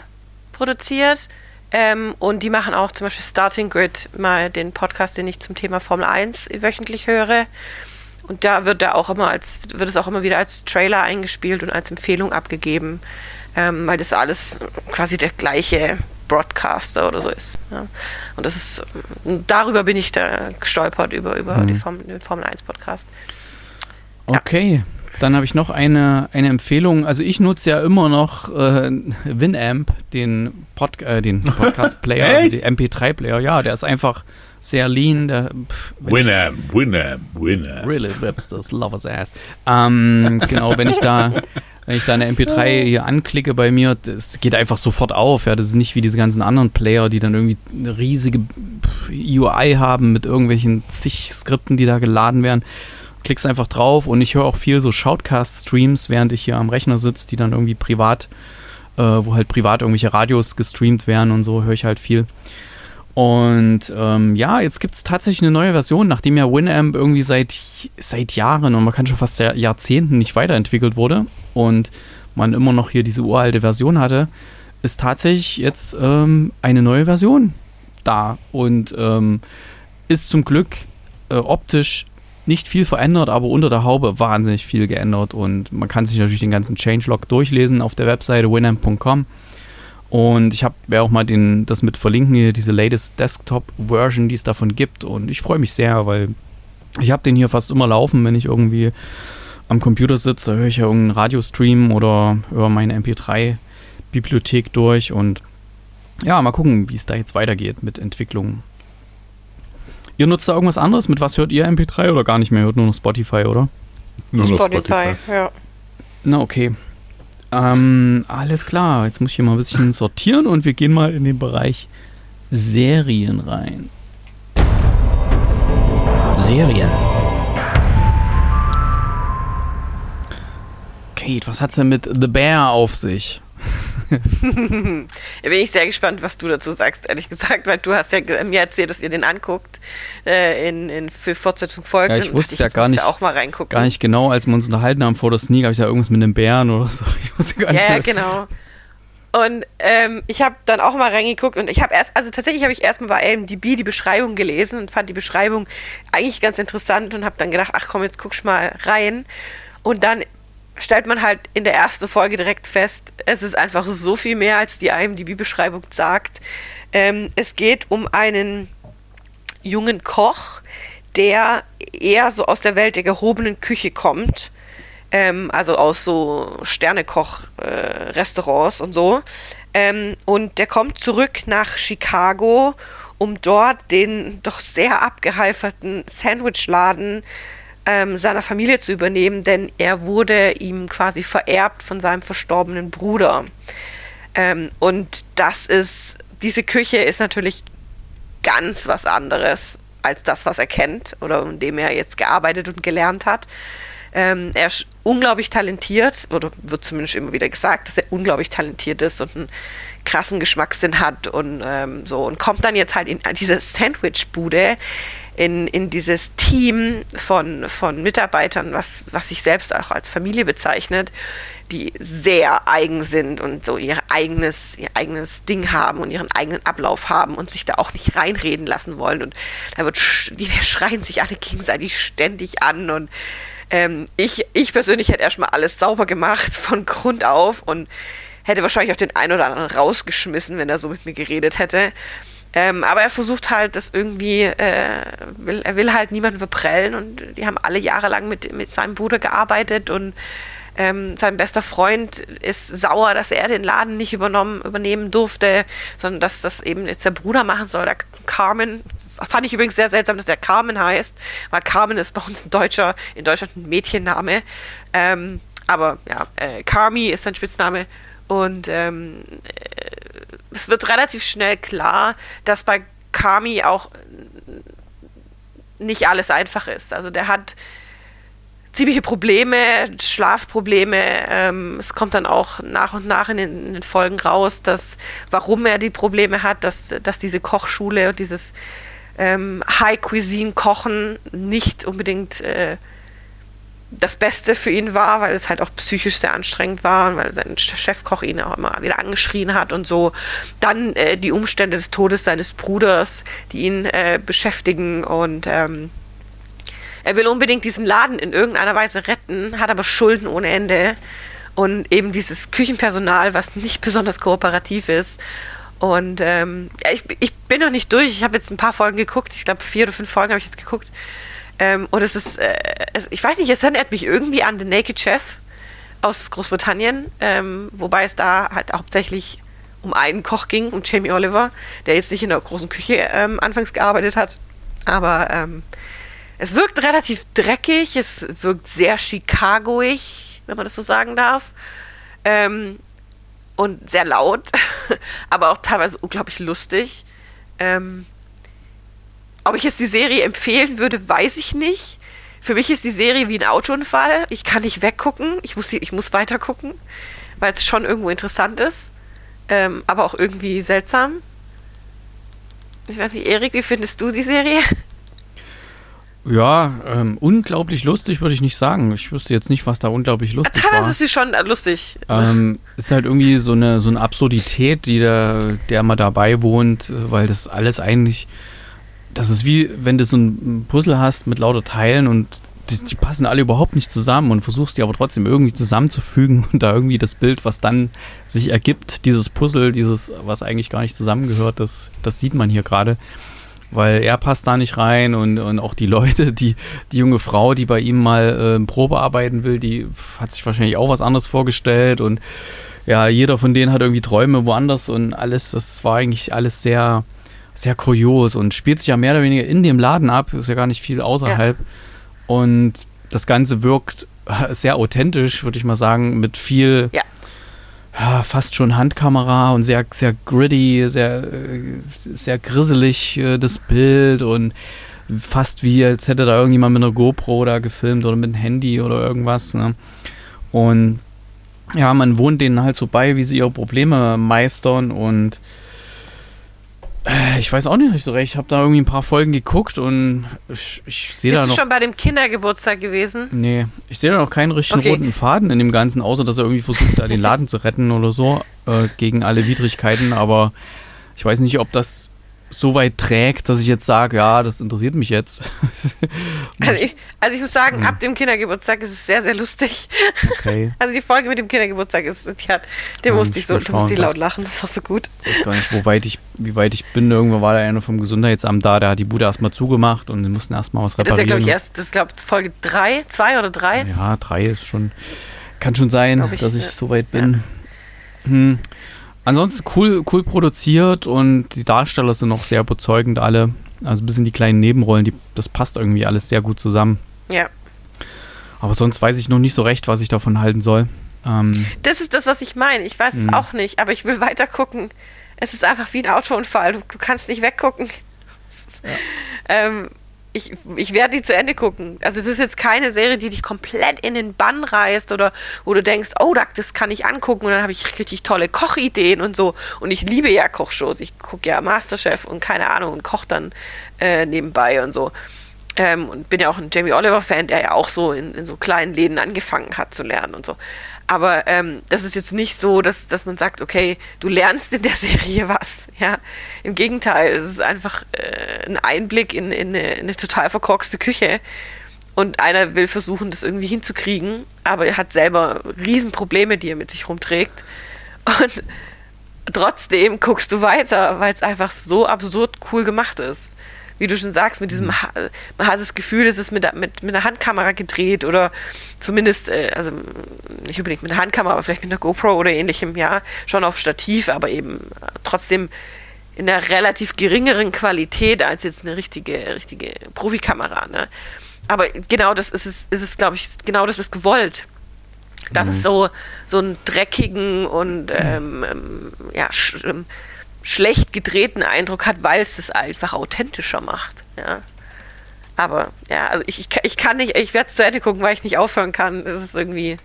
produziert. Ähm, und die machen auch zum Beispiel Starting Grid, mal den Podcast, den ich zum Thema Formel 1 wöchentlich höre. Und da wird da auch immer als, wird es auch immer wieder als Trailer eingespielt und als Empfehlung abgegeben, ähm, weil das alles quasi der gleiche Broadcaster oder so ist. Ja. Und das ist, darüber bin ich da gestolpert, über, über mhm. Form, den Formel 1 Podcast. Ja. Okay. Dann habe ich noch eine, eine Empfehlung. Also ich nutze ja immer noch äh, Winamp, den, Pod, äh, den Podcast-Player, den MP3-Player. Ja, der ist einfach sehr lean. Der, Winamp, Winamp, Winamp. Really Webster's Lover's Ass. Ähm, genau, wenn ich da wenn ich da eine MP3 hier anklicke bei mir, das geht einfach sofort auf. Ja, das ist nicht wie diese ganzen anderen Player, die dann irgendwie eine riesige UI haben mit irgendwelchen zig Skripten, die da geladen werden. Klickst einfach drauf und ich höre auch viel so Shoutcast-Streams, während ich hier am Rechner sitze, die dann irgendwie privat, äh, wo halt privat irgendwelche Radios gestreamt werden und so, höre ich halt viel. Und ähm, ja, jetzt gibt es tatsächlich eine neue Version, nachdem ja Winamp irgendwie seit, seit Jahren und man kann schon fast Jahrzehnten nicht weiterentwickelt wurde und man immer noch hier diese uralte Version hatte, ist tatsächlich jetzt ähm, eine neue Version da und ähm, ist zum Glück äh, optisch nicht viel verändert, aber unter der Haube wahnsinnig viel geändert und man kann sich natürlich den ganzen Changelog durchlesen auf der Webseite winamp.com und ich habe werde auch mal den, das mit verlinken hier, diese latest Desktop-Version, die es davon gibt. Und ich freue mich sehr, weil ich habe den hier fast immer laufen, wenn ich irgendwie am Computer sitze. Da höre ich ja irgendeinen Radiostream oder höre meine MP3-Bibliothek durch. Und ja, mal gucken, wie es da jetzt weitergeht mit Entwicklungen. Ihr nutzt da irgendwas anderes? Mit was hört ihr MP3 oder gar nicht mehr? Hört nur noch Spotify, oder? Nur noch Spotify, Spotify. ja. Na, okay. Ähm, alles klar, jetzt muss ich hier mal ein bisschen sortieren und wir gehen mal in den Bereich Serien rein. Serien. Kate, was hat's denn mit The Bear auf sich? da bin ich sehr gespannt, was du dazu sagst, ehrlich gesagt, weil du hast ja mir erzählt, dass ihr den anguckt, äh, in, in für Fortsetzung folgt. Ja, ich wusste ich, ja gar nicht, auch mal reingucken. gar nicht genau, als wir uns unterhalten haben vor der Sneak, habe ich ja irgendwas mit einem Bären oder so. Ich wusste gar nicht. Ja, genau. Und ähm, ich habe dann auch mal reingeguckt und ich habe erst, also tatsächlich habe ich erstmal bei AMDB die Beschreibung gelesen und fand die Beschreibung eigentlich ganz interessant und habe dann gedacht, ach komm, jetzt guckst mal rein. Und dann stellt man halt in der ersten Folge direkt fest, es ist einfach so viel mehr, als die IMDb-Beschreibung sagt. Ähm, es geht um einen jungen Koch, der eher so aus der Welt der gehobenen Küche kommt. Ähm, also aus so Sternekoch-Restaurants äh, und so. Ähm, und der kommt zurück nach Chicago, um dort den doch sehr abgehalferten Sandwichladen ähm, seiner Familie zu übernehmen, denn er wurde ihm quasi vererbt von seinem verstorbenen Bruder. Ähm, und das ist, diese Küche ist natürlich ganz was anderes als das, was er kennt oder in dem er jetzt gearbeitet und gelernt hat. Ähm, er ist unglaublich talentiert, oder wird zumindest immer wieder gesagt, dass er unglaublich talentiert ist und einen krassen Geschmackssinn hat und ähm, so und kommt dann jetzt halt in diese Sandwich-Bude, in, in dieses Team von, von Mitarbeitern, was, was sich selbst auch als Familie bezeichnet, die sehr eigen sind und so ihr eigenes, ihr eigenes Ding haben und ihren eigenen Ablauf haben und sich da auch nicht reinreden lassen wollen. Und da wird, die schreien sich alle gegenseitig ständig an und ähm, ich, ich persönlich hätte erstmal alles sauber gemacht von Grund auf und hätte wahrscheinlich auch den einen oder anderen rausgeschmissen, wenn er so mit mir geredet hätte. Ähm, aber er versucht halt, das irgendwie, äh, will, er will halt niemanden verprellen und die haben alle jahrelang mit, mit seinem Bruder gearbeitet und ähm, sein bester Freund ist sauer, dass er den Laden nicht übernommen, übernehmen durfte, sondern dass das eben jetzt der Bruder machen soll, der Carmen. Fand ich übrigens sehr seltsam, dass der Carmen heißt, weil Carmen ist bei uns ein deutscher, in Deutschland ein Mädchenname. Ähm, aber ja, äh, Carmi ist sein Spitzname. Und ähm, äh, es wird relativ schnell klar, dass bei Kami auch nicht alles einfach ist. Also der hat ziemliche Probleme, Schlafprobleme. Ähm, es kommt dann auch nach und nach in den, in den, Folgen raus, dass warum er die Probleme hat, dass, dass diese Kochschule und dieses ähm, High Cuisine Kochen nicht unbedingt äh, das Beste für ihn war, weil es halt auch psychisch sehr anstrengend war und weil sein Chefkoch ihn auch immer wieder angeschrien hat und so. Dann äh, die Umstände des Todes seines Bruders, die ihn äh, beschäftigen und ähm, er will unbedingt diesen Laden in irgendeiner Weise retten, hat aber Schulden ohne Ende und eben dieses Küchenpersonal, was nicht besonders kooperativ ist. Und ähm, ich, ich bin noch nicht durch. Ich habe jetzt ein paar Folgen geguckt. Ich glaube, vier oder fünf Folgen habe ich jetzt geguckt. Ähm, und es ist, äh, es, ich weiß nicht, es erinnert mich irgendwie an The Naked Chef aus Großbritannien, ähm, wobei es da halt hauptsächlich um einen Koch ging, um Jamie Oliver, der jetzt nicht in der großen Küche ähm, anfangs gearbeitet hat. Aber ähm, es wirkt relativ dreckig, es wirkt sehr Chicagoig, wenn man das so sagen darf. Ähm, und sehr laut, aber auch teilweise unglaublich lustig. Ähm, ob ich jetzt die Serie empfehlen würde, weiß ich nicht. Für mich ist die Serie wie ein Autounfall. Ich kann nicht weggucken. Ich muss, ich muss weiter gucken, weil es schon irgendwo interessant ist. Ähm, aber auch irgendwie seltsam. Ich weiß nicht, Erik, wie findest du die Serie? Ja, ähm, unglaublich lustig würde ich nicht sagen. Ich wüsste jetzt nicht, was da unglaublich lustig Teilweise war. ist sie schon lustig. Ähm, ist halt irgendwie so eine, so eine Absurdität, die da, der mal dabei wohnt, weil das alles eigentlich das ist wie, wenn du so ein Puzzle hast mit lauter Teilen und die, die, passen alle überhaupt nicht zusammen und versuchst die aber trotzdem irgendwie zusammenzufügen und da irgendwie das Bild, was dann sich ergibt, dieses Puzzle, dieses, was eigentlich gar nicht zusammengehört, das, das sieht man hier gerade. Weil er passt da nicht rein und, und auch die Leute, die, die junge Frau, die bei ihm mal äh, Probe arbeiten will, die hat sich wahrscheinlich auch was anderes vorgestellt und ja, jeder von denen hat irgendwie Träume woanders und alles, das war eigentlich alles sehr, sehr kurios und spielt sich ja mehr oder weniger in dem Laden ab, ist ja gar nicht viel außerhalb. Ja. Und das Ganze wirkt sehr authentisch, würde ich mal sagen, mit viel, ja. ja. fast schon Handkamera und sehr, sehr gritty, sehr, äh, sehr grisselig äh, das Bild und fast wie, als hätte da irgendjemand mit einer GoPro da gefilmt oder mit einem Handy oder irgendwas. Ne? Und ja, man wohnt denen halt so bei, wie sie ihre Probleme meistern und äh, ich weiß auch nicht so recht. Ich habe da irgendwie ein paar Folgen geguckt und ich, ich sehe da noch. Bist du schon bei dem Kindergeburtstag gewesen? Nee, ich sehe da noch keinen richtigen okay. roten Faden in dem Ganzen, außer dass er irgendwie versucht, da den Laden zu retten oder so, äh, gegen alle Widrigkeiten. Aber ich weiß nicht, ob das so weit trägt, dass ich jetzt sage, ja, das interessiert mich jetzt. also, ich, also ich muss sagen, hm. ab dem Kindergeburtstag ist es sehr, sehr lustig. Okay. Also die Folge mit dem Kindergeburtstag ist, hat, der ja, musste ich so, da musste ich laut lachen, das ist auch so gut. Ich weiß gar nicht, wo weit ich, wie weit ich bin. Irgendwann war da einer vom Gesundheitsamt da, der hat die Bude erstmal zugemacht und die mussten erstmal was reparieren. Das ist ja, glaube ich, erst, das ist, glaube ich, Folge 3, 2 oder 3. Ja, 3 ist schon, kann schon sein, ich, dass ich ja. so weit bin. Ja. Hm. Ansonsten cool, cool produziert und die Darsteller sind auch sehr überzeugend alle. Also ein bisschen die kleinen Nebenrollen, die, das passt irgendwie alles sehr gut zusammen. Ja. Aber sonst weiß ich noch nicht so recht, was ich davon halten soll. Ähm, das ist das, was ich meine. Ich weiß es hm. auch nicht, aber ich will weiter gucken. Es ist einfach wie ein Autounfall. Du, du kannst nicht weggucken. Ja. ähm, ich, ich werde die zu Ende gucken. Also es ist jetzt keine Serie, die dich komplett in den Bann reißt oder wo du denkst, oh, das kann ich angucken und dann habe ich richtig tolle Kochideen und so. Und ich liebe ja Kochshows. Ich gucke ja Masterchef und keine Ahnung und koche dann äh, nebenbei und so. Ähm, und bin ja auch ein Jamie Oliver-Fan, der ja auch so in, in so kleinen Läden angefangen hat zu lernen und so. Aber ähm, das ist jetzt nicht so, dass, dass man sagt, okay, du lernst in der Serie was. Ja, im Gegenteil, es ist einfach äh, ein Einblick in, in, eine, in eine total verkorkste Küche. Und einer will versuchen, das irgendwie hinzukriegen, aber er hat selber Riesenprobleme, die er mit sich rumträgt. Und trotzdem guckst du weiter, weil es einfach so absurd cool gemacht ist. Wie du schon sagst, mit diesem, ha man hat das Gefühl, es ist mit, mit, mit einer Handkamera gedreht oder zumindest, äh, also nicht unbedingt mit einer Handkamera, aber vielleicht mit einer GoPro oder ähnlichem, ja, schon auf Stativ, aber eben äh, trotzdem in einer relativ geringeren Qualität als jetzt eine richtige, richtige Profikamera, ne? Aber genau das ist es, ist es, glaube ich, genau das ist gewollt. Dass es so, so einen dreckigen und ähm, ähm, ja, sch ähm, schlecht gedrehten Eindruck hat, weil es es einfach authentischer macht. Ja. Aber ja, also ich, ich, ich kann nicht, ich werde es zu Ende gucken, weil ich nicht aufhören kann. Es ist irgendwie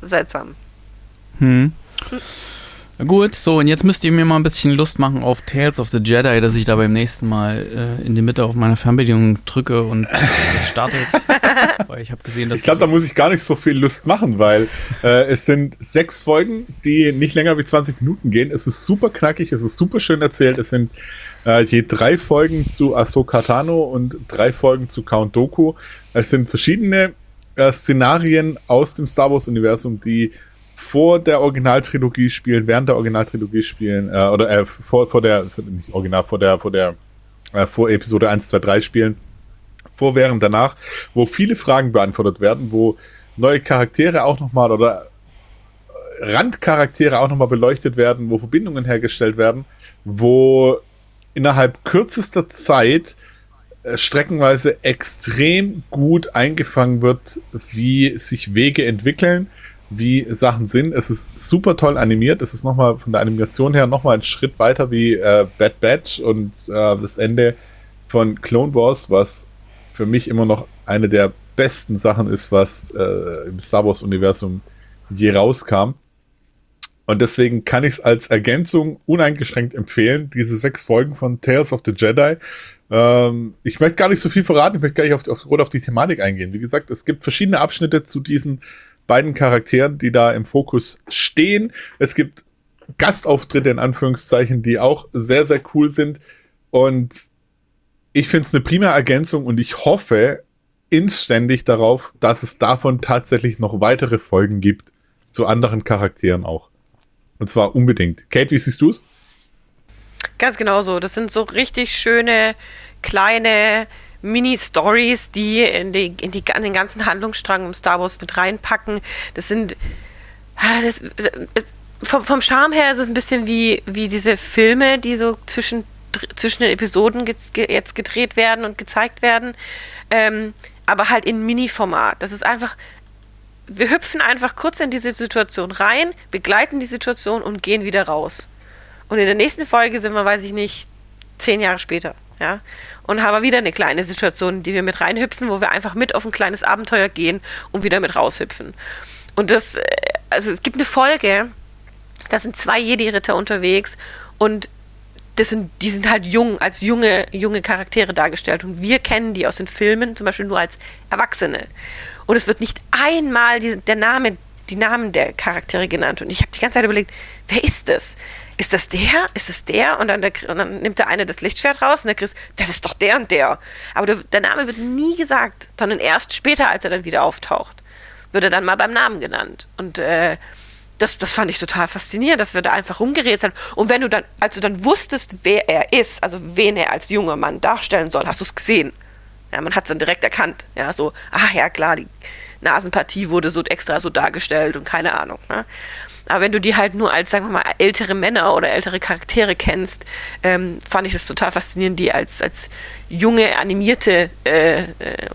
seltsam. Hm. Gut, so, und jetzt müsst ihr mir mal ein bisschen Lust machen auf Tales of the Jedi, dass ich da beim nächsten Mal äh, in die Mitte auf meiner Fernbedienung drücke und es startet. weil ich habe gesehen, dass. Ich glaube, da muss ich gar nicht so viel Lust machen, weil äh, es sind sechs Folgen, die nicht länger wie 20 Minuten gehen. Es ist super knackig, es ist super schön erzählt. Es sind äh, je drei Folgen zu Ahsoka Tano und drei Folgen zu Count Doku. Es sind verschiedene äh, Szenarien aus dem Star Wars-Universum, die vor der Originaltrilogie spielen, während der Originaltrilogie spielen, äh, oder äh, vor, vor der, nicht original, vor der, vor der, äh, vor Episode 1, 2, 3 spielen, vor, während, danach, wo viele Fragen beantwortet werden, wo neue Charaktere auch nochmal oder äh, Randcharaktere auch nochmal beleuchtet werden, wo Verbindungen hergestellt werden, wo innerhalb kürzester Zeit äh, streckenweise extrem gut eingefangen wird, wie sich Wege entwickeln, wie Sachen sind. Es ist super toll animiert. Es ist nochmal von der Animation her nochmal ein Schritt weiter wie äh, Bad Batch und äh, das Ende von Clone Wars, was für mich immer noch eine der besten Sachen ist, was äh, im Star Wars Universum je rauskam. Und deswegen kann ich es als Ergänzung uneingeschränkt empfehlen, diese sechs Folgen von Tales of the Jedi. Ähm, ich möchte gar nicht so viel verraten, ich möchte gar nicht auf, auf, auf die Thematik eingehen. Wie gesagt, es gibt verschiedene Abschnitte zu diesen beiden Charakteren, die da im Fokus stehen. Es gibt Gastauftritte in Anführungszeichen, die auch sehr, sehr cool sind. Und ich finde es eine prima Ergänzung und ich hoffe inständig darauf, dass es davon tatsächlich noch weitere Folgen gibt zu anderen Charakteren auch. Und zwar unbedingt. Kate, wie siehst du es? Ganz genau so. Das sind so richtig schöne, kleine Mini-Stories, die in, die, in, die, in den ganzen Handlungsstrang um Star Wars mit reinpacken. Das sind. Ah, das, das, vom, vom Charme her ist es ein bisschen wie, wie diese Filme, die so zwischen, zwischen den Episoden jetzt gedreht werden und gezeigt werden. Ähm, aber halt in Mini-Format. Das ist einfach. Wir hüpfen einfach kurz in diese Situation rein, begleiten die Situation und gehen wieder raus. Und in der nächsten Folge sind wir, weiß ich nicht, zehn Jahre später. Ja? Und haben wieder eine kleine Situation, die wir mit reinhüpfen, wo wir einfach mit auf ein kleines Abenteuer gehen und wieder mit raushüpfen. Und das, äh, also es gibt eine Folge, da sind zwei Jedi-Ritter unterwegs und das sind, die sind halt jung, als junge, junge Charaktere dargestellt. Und wir kennen die aus den Filmen zum Beispiel nur als Erwachsene. Und es wird nicht einmal die, der Name, die Namen der Charaktere genannt. Und ich habe die ganze Zeit überlegt, wer ist das? Ist das der? Ist das der? Und dann, der, und dann nimmt der eine das Lichtschwert raus und der Chris, das ist doch der und der. Aber der, der, Name wird nie gesagt, sondern erst später, als er dann wieder auftaucht, wird er dann mal beim Namen genannt. Und äh, das, das fand ich total faszinierend, dass wir da einfach rumgerätselt haben. Und wenn du dann, als du dann wusstest, wer er ist, also wen er als junger Mann darstellen soll, hast du es gesehen. Ja, man hat es dann direkt erkannt. Ja, so, ach ja, klar, die Nasenpartie wurde so extra so dargestellt und keine Ahnung. Ne? Aber wenn du die halt nur als, sagen wir mal, ältere Männer oder ältere Charaktere kennst, ähm, fand ich das total faszinierend, die als, als junge, animierte äh, äh,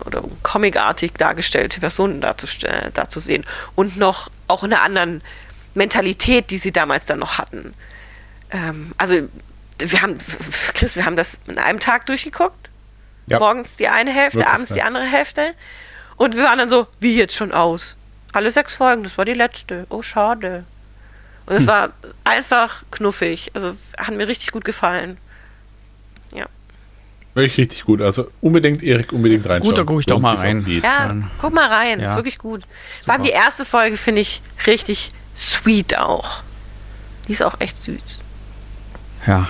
oder comicartig dargestellte Personen da zu, äh, da zu sehen. Und noch auch in einer anderen Mentalität, die sie damals dann noch hatten. Ähm, also wir haben, Chris, wir haben das in einem Tag durchgeguckt. Ja. Morgens die eine Hälfte, Wirklich, abends ja. die andere Hälfte. Und wir waren dann so, wie jetzt schon aus? Alle sechs Folgen, das war die letzte. Oh, schade. Und es hm. war einfach knuffig. Also hat mir richtig gut gefallen. Ja. Wirklich richtig gut. Also unbedingt, Erik, unbedingt reinschauen. Gut, da gucke ich doch mal rein. Ja, guck mal rein. Ja. Ist wirklich gut. Vor allem die erste Folge finde ich richtig sweet auch. Die ist auch echt süß. Ja.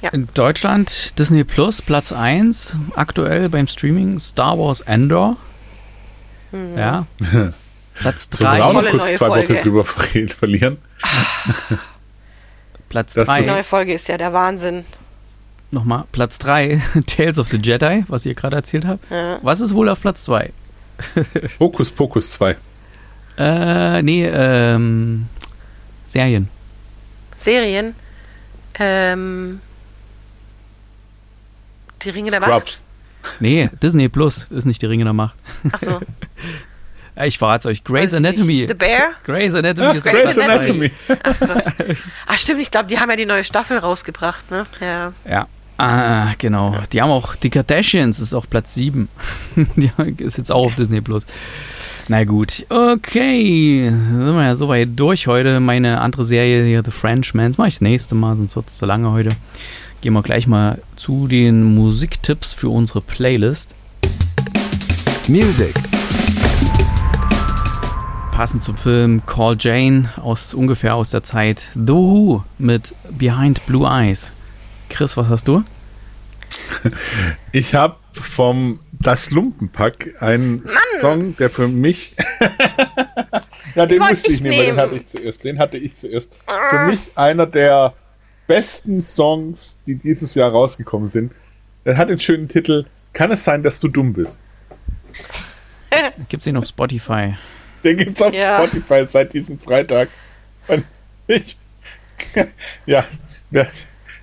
ja. In Deutschland Disney Plus, Platz 1, aktuell beim Streaming Star Wars Endor. Mhm. Ja. Platz 3. Sollen wir auch noch kurz zwei Worte drüber verlieren? Platz Das 3. Die neue Folge ist ja der Wahnsinn. Nochmal, Platz 3, Tales of the Jedi, was ihr gerade erzählt habt. Ja. Was ist wohl auf Platz 2? Hokus Pokus 2. Äh, nee, ähm, Serien. Serien. Ähm, die Ringe der Macht. Scrubs. Nee, Disney Plus ist nicht die Ringe der Macht. Achso. Äh, Ich verrate euch. Grey's. Anatomy. The Bear? Grey's Anatomy Ah, ist Grey's Platz zwei. Anatomy. Ach stimmt, ich glaube, die haben ja die neue Staffel rausgebracht, ne? Ja. Ja. Ah, genau. Die haben auch die Kardashians, ist auf Platz 7. die ist jetzt auch auf Disney Plus. Na gut, okay. Sind wir ja soweit durch heute. Meine andere Serie hier, The Frenchman, das mache ich das nächste Mal, sonst wird es zu lange heute. Gehen wir gleich mal zu den Musiktipps für unsere Playlist. Music. Passend zum Film Call Jane aus ungefähr aus der Zeit The Who mit Behind Blue Eyes. Chris, was hast du? Ich habe vom Das Lumpenpack einen Song, der für mich. ja, den musste ich nehmen, weil den nehmen. hatte ich zuerst. Den hatte ich zuerst. Für mich einer der besten Songs, die dieses Jahr rausgekommen sind. Er hat den schönen Titel Kann es sein, dass du dumm bist? Gibt's ihn auf Spotify? Den gibt's auf Ja. Spotify seit diesem Freitag. Und ich, ja, wir,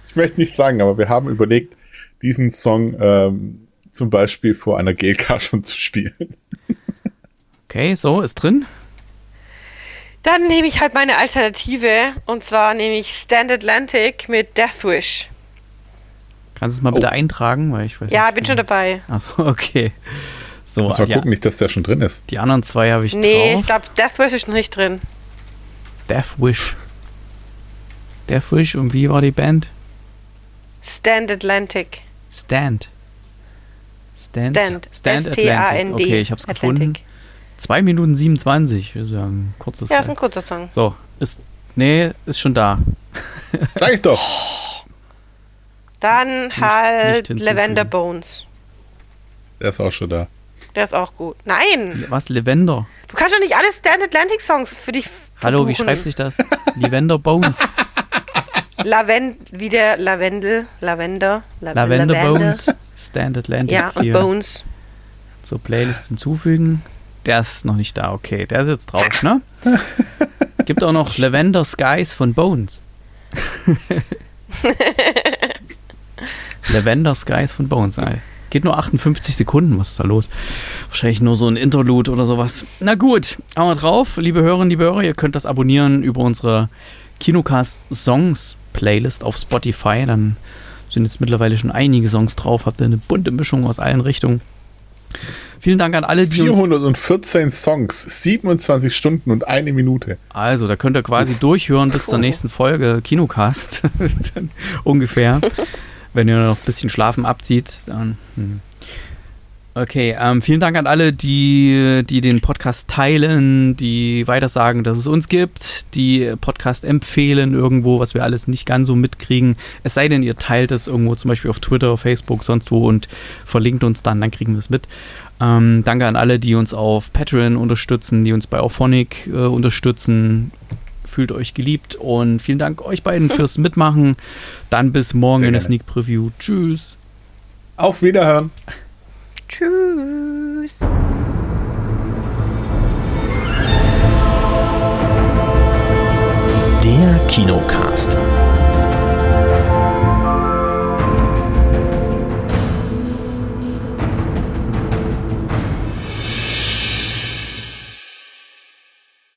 ich möchte nicht sagen, aber wir haben überlegt, diesen Song ähm, zum Beispiel vor einer GLK schon zu spielen. Okay, so, ist drin. Dann nehme ich halt meine Alternative und zwar nehme ich Stand Atlantic mit Deathwish. Kannst du es mal Oh. bitte eintragen? Weil ich weiß Ja, nicht, bin schon dabei. Achso, okay. So, Muss mal ja, gucken, nicht, dass der schon drin ist. die anderen zwei habe ich Nee, ich drauf. glaube, Deathwish ist nicht drin. Death Wish. Death Wish und wie war die Band? Stand Atlantic. Stand. Stand. Stand. Stand S-T-A-N-D. Atlantic. Okay, ich habe es gefunden. Atlantic. 2 Minuten 27, ich würde sagen. Kurzes Ja, ist ein kurzer Song. So, ist. Nee, ist schon da. Sag ich doch. Dann halt. Lavender Bones. Der ist auch schon da. Der ist auch gut. Nein, Was? Lavender? du kannst doch nicht alle Stand Atlantic Songs für dich Hallo, wie verbuchen. schreibt sich das? Lavender Bones. Lavend wie der Lavendel, Lavender, La Lavender Lavende. Bones. Stand Atlantic. Ja, und hier. Bones. zur Playlist hinzufügen. Der ist noch nicht da, okay. Der ist jetzt drauf, ne? Gibt auch noch Lavender Skies von Bones. Lavender Skies von Bones. ey. Geht nur 58 Sekunden, was ist da los? Wahrscheinlich nur so ein Interlude oder sowas. Na gut, haben wir drauf. Liebe Hörerinnen, liebe Hörer, ihr könnt das abonnieren über unsere Kinocast Songs Playlist auf Spotify. Dann sind jetzt mittlerweile schon einige Songs drauf. Habt ihr eine bunte Mischung aus allen Richtungen. Vielen Dank an alle, die uns 414 Songs, 27 Stunden und eine Minute. Also, da könnt ihr quasi durchhören bis zur nächsten Folge Kinocast. Ungefähr. Wenn ihr noch ein bisschen Schlafen abzieht, dann. Hm. Okay, ähm, vielen Dank an alle, die, die den Podcast teilen, die weitersagen, dass es uns gibt, die Podcast empfehlen irgendwo, was wir alles nicht ganz so mitkriegen. Es sei denn, ihr teilt es irgendwo, zum Beispiel auf Twitter, Facebook, sonst wo und verlinkt uns dann, dann kriegen wir es mit. Ähm, danke an alle, die uns auf Patreon unterstützen, die uns bei Auphonic äh, unterstützen. Fühlt euch geliebt und vielen Dank euch beiden fürs Mitmachen. Dann bis morgen Sehr in der gerne. Sneak Preview. Tschüss. Auf Wiederhören. Tschüss. Der Kinocast.